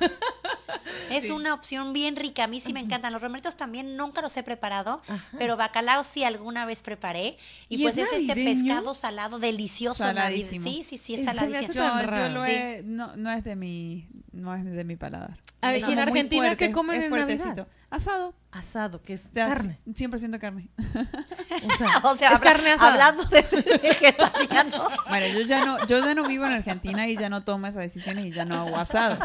Es una opción bien rica. A mí sí me encantan. Los romeritos también nunca los he preparado, Ajá. pero bacalao sí alguna vez preparé. Y, ¿Y pues es es, este pescado salado delicioso. Saladísimo. Sí, sí, sí, es saladísimo. Yo, lo he... No, no es de mi... No es de mi paladar. A ver, ¿y en Argentina fuerte, qué comen es en fuertecito. Navidad? Asado. Asado, que es O sea, carne. 100% carne. O sea, O sea, es habla- carne asada. hablando de vegetariano. Bueno, yo ya no, yo ya no vivo en Argentina y ya no tomo esas decisiones y ya no hago asado.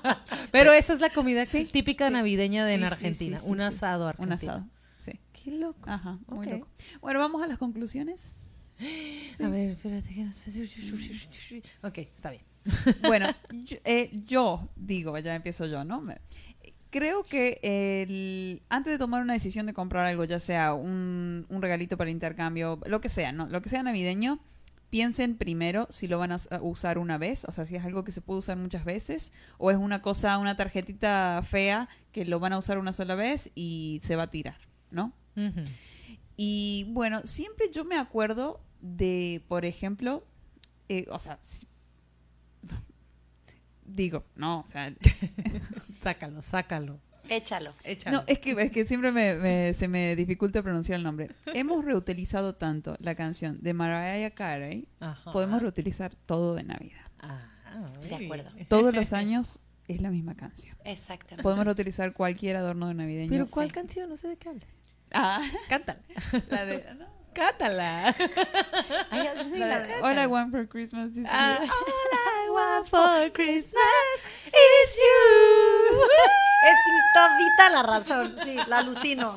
Pero esa es la comida Sí, típica sí. navideña de en Sí, sí, Argentina. sí, sí, un sí. asado argentino. Un asado. Sí. Qué loco. Ajá, muy Ok. loco. Bueno, vamos a las conclusiones. A ver, espérate. que nos- Ok, está bien. Bueno, yo, eh, yo digo, ya empiezo yo, ¿no? Me- Creo que el, antes de tomar una decisión de comprar algo, ya sea un, un regalito para intercambio, lo que sea, ¿no? Lo que sea navideño, piensen primero si lo van a usar una vez, o sea, si es algo que se puede usar muchas veces, o es una cosa, una tarjetita fea que lo van a usar una sola vez y se va a tirar, ¿no? Y bueno, siempre yo me acuerdo de, por ejemplo, eh, o sea, digo, no, o sea, Sácalo, sácalo. Échalo. Échalo. no, es que, es que siempre me, me- se me dificulta pronunciar el nombre. Hemos reutilizado tanto la canción de Mariah Carey, Ajá. podemos reutilizar todo de Navidad. Ah, De acuerdo. Todos los años es la misma canción. Exactamente. Podemos reutilizar cualquier adorno de navideño. Pero ¿cuál Sí. canción? No sé de qué hablas. Ah, Cántala. la de... no, Cántala. Ay, sí, la la- de All I Want for Christmas is You. All I want for Christmas is you. es todita la razón, sí, la alucino.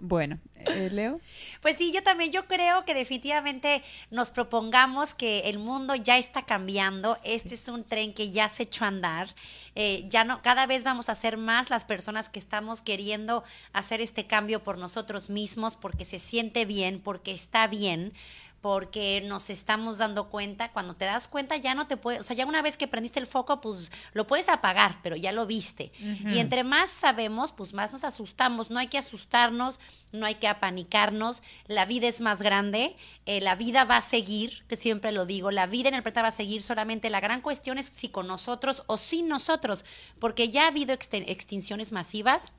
Bueno, eh, Leo. Pues sí, yo también, yo creo que definitivamente nos propongamos que el mundo ya está cambiando, este es un tren que ya se echó a andar, eh, ya no, cada vez vamos a ser más las personas que estamos queriendo hacer este cambio por nosotros mismos, porque se siente bien, porque está bien porque nos estamos dando cuenta, cuando te das cuenta ya no te puedes, o sea, ya una vez que prendiste el foco, pues lo puedes apagar, pero ya lo viste. Y entre más sabemos, pues más nos asustamos, no hay que asustarnos, no hay que apanicarnos, la vida es más grande, eh, la vida va a seguir, que siempre lo digo, la vida en el planeta va a seguir, solamente la gran cuestión es si con nosotros o sin nosotros, porque ya ha habido extinciones masivas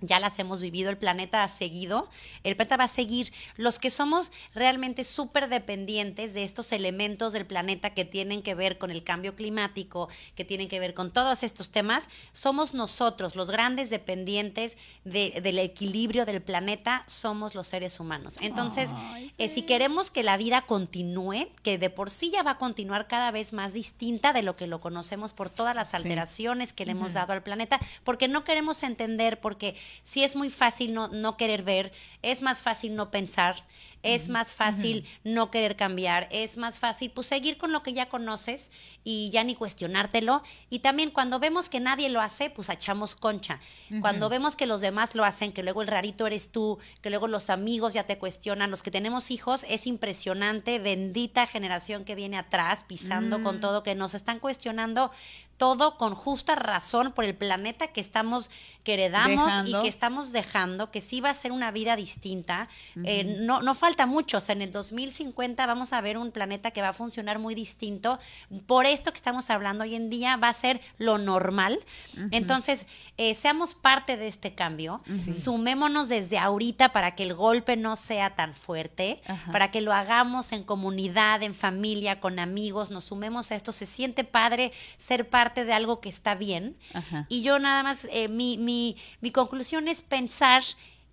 ya las hemos vivido, el planeta ha seguido, el planeta va a seguir. Los que somos realmente súper dependientes de estos elementos del planeta que tienen que ver con el cambio climático, que tienen que ver con todos estos temas, somos nosotros, los grandes dependientes del equilibrio del planeta, somos los seres humanos. Entonces, eh, si queremos que la vida continúe, que de por sí ya va a continuar cada vez más distinta de lo que lo conocemos por todas las alteraciones que le hemos dado al planeta, porque no queremos entender, por porque sí es muy fácil no, no querer ver, es más fácil no pensar, es más fácil no querer cambiar, es más fácil pues seguir con lo que ya conoces y ya ni cuestionártelo. Y también cuando vemos que nadie lo hace, pues echamos concha. Cuando vemos que los demás lo hacen, que luego el rarito eres tú, que luego los amigos ya te cuestionan, los que tenemos hijos, es impresionante, bendita generación que viene atrás pisando con mm. todo, que nos están cuestionando todo con justa razón por el planeta que estamos, que heredamos y que estamos dejando, que sí va a ser una vida distinta. Eh, no, no falta mucho, o sea, en el 2050 vamos a ver un planeta que va a funcionar muy distinto. Por esto que estamos hablando hoy en día va a ser lo normal. Entonces, eh, seamos parte de este cambio, sumémonos desde ahorita para que el golpe no sea tan fuerte, para que lo hagamos en comunidad, en familia, con amigos, nos sumemos a esto. Se siente padre ser parte de algo que está bien. Y yo nada más, eh, mi, mi, mi conclusión es pensar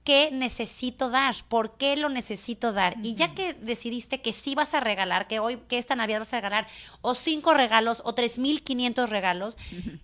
qué necesito dar, por qué lo necesito dar. Y ya que decidiste que sí vas a regalar, que hoy, que esta Navidad vas a regalar, o cinco regalos, o tres mil quinientos regalos,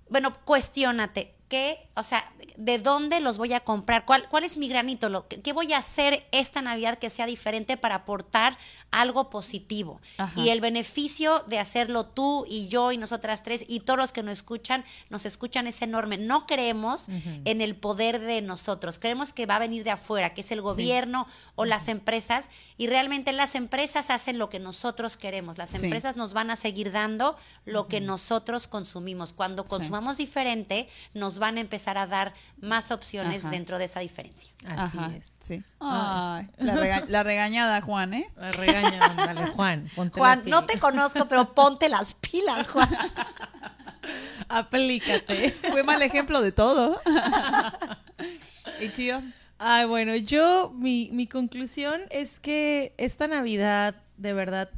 bueno, cuestiónate, ¿qué, o sea, de dónde los voy a comprar? ¿Cuál, cuál es mi granito? Lo, ¿Qué voy a hacer esta Navidad que sea diferente para aportar algo positivo? Y el beneficio de hacerlo tú y yo y nosotras tres y todos los que nos escuchan, nos escuchan es enorme. No creemos en el poder de nosotros, creemos que va a venir de afuera, que es el gobierno o las empresas, y realmente las empresas hacen lo que nosotros queremos. Las empresas nos van a seguir dando lo que nosotros consumimos. Cuando consumamos diferente, nos van a empezar a dar más opciones dentro de esa diferencia. Así es. Sí. la, regañada, Juan, ¿eh? La regañada, dale, Juan. Ponte Juan, no te conozco, pero ponte las pilas, Juan. Aplícate. Fue mal ejemplo de todo. ¿Y Chío? Ay, bueno, yo, mi, mi conclusión es que esta Navidad, de verdad,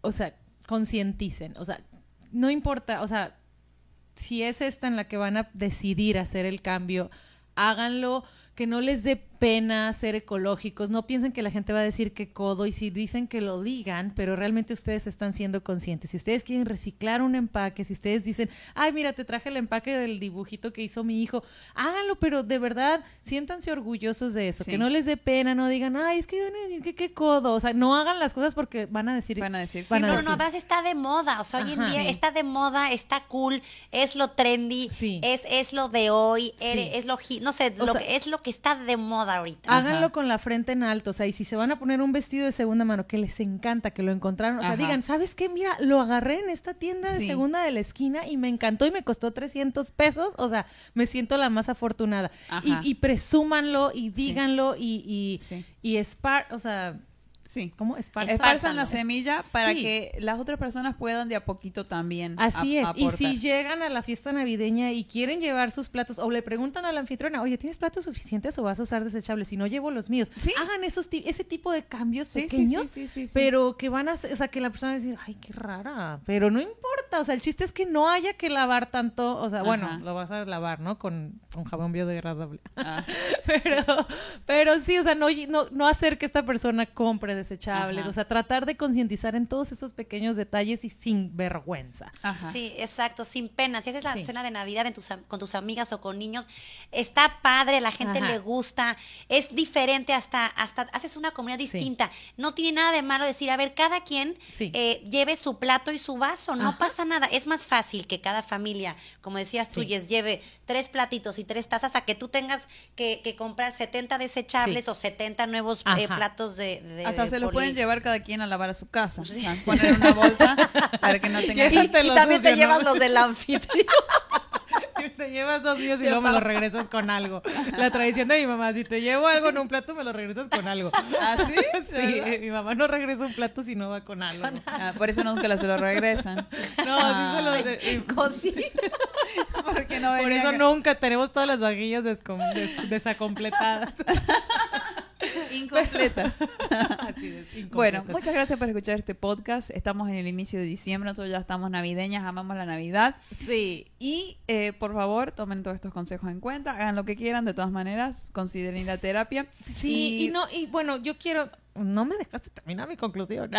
o sea, concienticen, o sea, no importa, o sea, si es esta en la que van a decidir hacer el cambio, háganlo, que no les dé pena ser ecológicos, no piensen que la gente va a decir que codo y si dicen que lo digan, pero realmente ustedes están siendo conscientes. Si ustedes quieren reciclar un empaque, si ustedes dicen, ay, mira, te traje el empaque del dibujito que hizo mi hijo, háganlo, pero de verdad siéntanse orgullosos de eso, que no les dé pena, no digan, ay, es que van a decir que qué codo, o sea, no hagan las cosas porque van a decir, van a decir, no, no, no, está de moda, o sea, hoy en día está de moda, está cool, es lo trendy, es, es lo de hoy, es lo, no sé, lo, es lo que está de moda ahorita. Háganlo con la frente en alto, o sea, y si se van a poner un vestido de segunda mano que les encanta, que lo encontraron, o sea, digan, ¿sabes qué? Mira, lo agarré en esta tienda de segunda de la esquina y me encantó y me costó 300 pesos, o sea, me siento la más afortunada. Y, y, presúmanlo y díganlo y, y, y es o sea Sí. ¿Cómo? Esparzan la semilla para que las otras personas puedan de a poquito también. Así es. Y si llegan a la fiesta navideña y quieren llevar sus platos o le preguntan a la anfitriona, oye, ¿tienes platos suficientes o vas a usar desechables? Si no llevo los míos. Hagan esos ese tipo de cambios pequeños, pero que van a, o sea, que la persona va a decir, ay, qué rara, pero no importa o sea, el chiste es que no haya que lavar tanto, o sea, bueno, lo vas a lavar, ¿no? Con, con jabón biodegradable. Ah, pero, pero sí, o sea, no, no, no hacer que esta persona compre desechables, Ajá. o sea, tratar de concientizar en todos esos pequeños detalles y sin vergüenza. ajá. Sí, exacto, sin pena. Si haces la Sí. cena de Navidad en tus am- con tus amigas o con niños, está padre, la gente Ajá. le gusta, es diferente hasta, hasta haces una comunidad distinta. No tiene nada de malo decir, a ver, cada quien Sí. eh, lleve su plato y su vaso, no Ajá. pasa nada. Es más fácil que cada familia, como decías tú, lleve tres platitos y tres tazas a que tú tengas que, que comprar 70 desechables Sí. o 70 nuevos eh, platos de, de Hasta se los poli- pueden llevar cada quien a lavar a su casa. O sea, poner en una bolsa para que no tengan... Y, y también te sucios, ¿no? llevas los del anfitrión. Te llevas dos míos y luego me los regresas con algo. La tradición de mi mamá, si te llevo algo en un plato, me lo regresas con algo. ¿Ah, sí? Sí, eh, mi mamá no regresa un plato si no va con algo. Ah, por eso nunca se lo regresan. No, sí se lo... de- Cosita. Porque no Por eso que- nunca tenemos todas las vajillas descom- des- desacompletadas. Incompletas. Así es, incompletas. Bueno, muchas gracias por escuchar este podcast. Estamos en el inicio de diciembre, nosotros ya estamos navideñas, amamos la Navidad. Sí, Y eh, por favor, tomen todos estos consejos en cuenta, hagan lo que quieran, de todas maneras, consideren ir a terapia. sí, y, no, y bueno, yo quiero... No me dejaste terminar mi conclusión.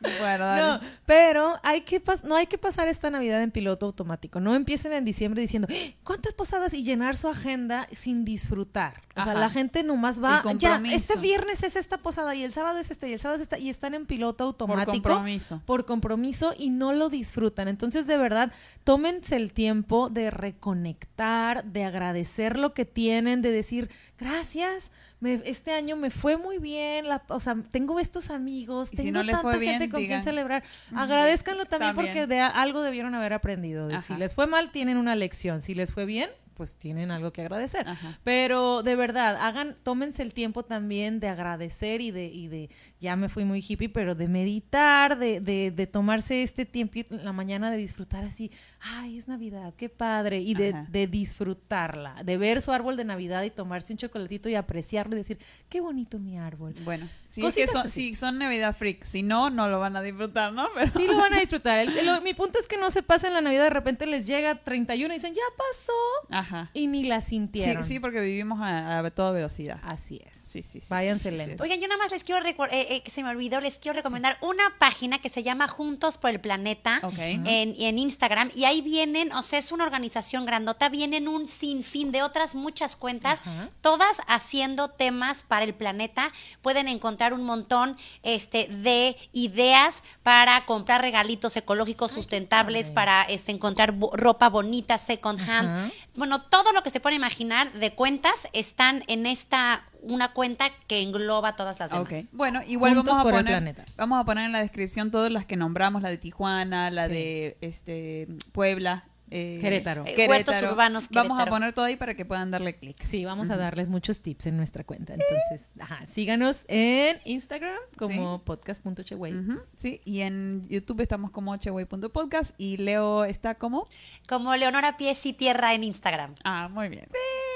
Bueno, dale. No, pero hay que no hay que pasar esta Navidad en piloto automático. No empiecen en diciembre diciendo "¡Ah! cuántas posadas y llenar su agenda sin disfrutar. O sea, Ajá. la gente nomás va ya. Este viernes es esta posada y el sábado es este y el sábado es esta y están en piloto por automático compromiso. por compromiso y no lo disfrutan. Entonces, de verdad, tómense el tiempo de reconectar, de agradecer lo que tienen, de decir, gracias, me- este año me fue muy bien, la- o sea, tengo estos amigos, si tengo no les tanta bien, gente con quien celebrar. Agradezcanlo también, También. porque de algo debieron haber aprendido. Si les fue mal, tienen una lección. Si les fue bien, pues tienen algo que agradecer. Ajá. Pero de verdad, hagan, tómense el tiempo también de agradecer y de, y de, ya me fui muy hippie, pero de meditar, de, de, de tomarse este tiempo en la mañana de disfrutar así, ay, es Navidad, qué padre, y de, de disfrutarla, de ver su árbol de Navidad y tomarse un chocolatito y apreciarlo y decir, qué bonito mi árbol. Bueno, si es que son, si son Navidad freak, si no, no lo van a disfrutar, ¿no? Pero Sí lo van a disfrutar. El- el- mi punto es que no se pasen la Navidad, de repente les llega 31 y dicen, ya pasó, Ajá. y ni la Sí, sintieron. sí, porque vivimos a, a toda velocidad. Así es. Sí, sí, sí. Váyanse sí, sí, lento. sí. Oigan, yo nada más les quiero recordar, que se me olvidó, les quiero recomendar una página que se llama Juntos por el Planeta Ok. en, en Instagram y ahí vienen, o sea, es una organización grandota, vienen un sinfín de otras muchas cuentas, todas haciendo temas para el planeta. Pueden encontrar un montón este, de ideas para comprar regalitos ecológicos sustentables, para este, encontrar bo- ropa bonita, second hand. Bueno, todo lo que se puede imaginar de cuentas están en esta una cuenta que engloba todas las demás. Ok. Bueno, igual Juntos vamos a poner vamos a poner en la descripción todas las que nombramos, la de Tijuana, la Sí. de este Puebla, eh, Querétaro. Eh, huertos urbanos, Vamos a Querétaro. poner todo ahí para que puedan darle clic. Sí, vamos a darles muchos tips en nuestra cuenta. Entonces, ajá, síganos en Instagram como podcast.cheway. Ujú, Sí, y en YouTube estamos como cheway.podcast y Leo está como Como Leonora Pies y Tierra en Instagram. Ah, muy bien.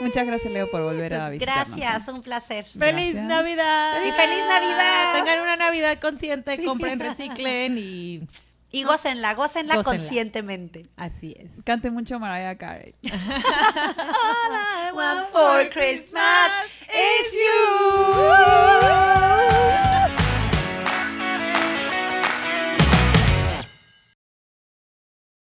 Muchas gracias Leo por volver a visitarnos. Gracias, un placer. ¡Feliz Gracias. Navidad! Y feliz Navidad. Tengan una Navidad consciente, compren, reciclen y y gócenla, gócenla, gócenla, conscientemente. Así es. Cante mucho Mariah Carey. All I want for Christmas is you.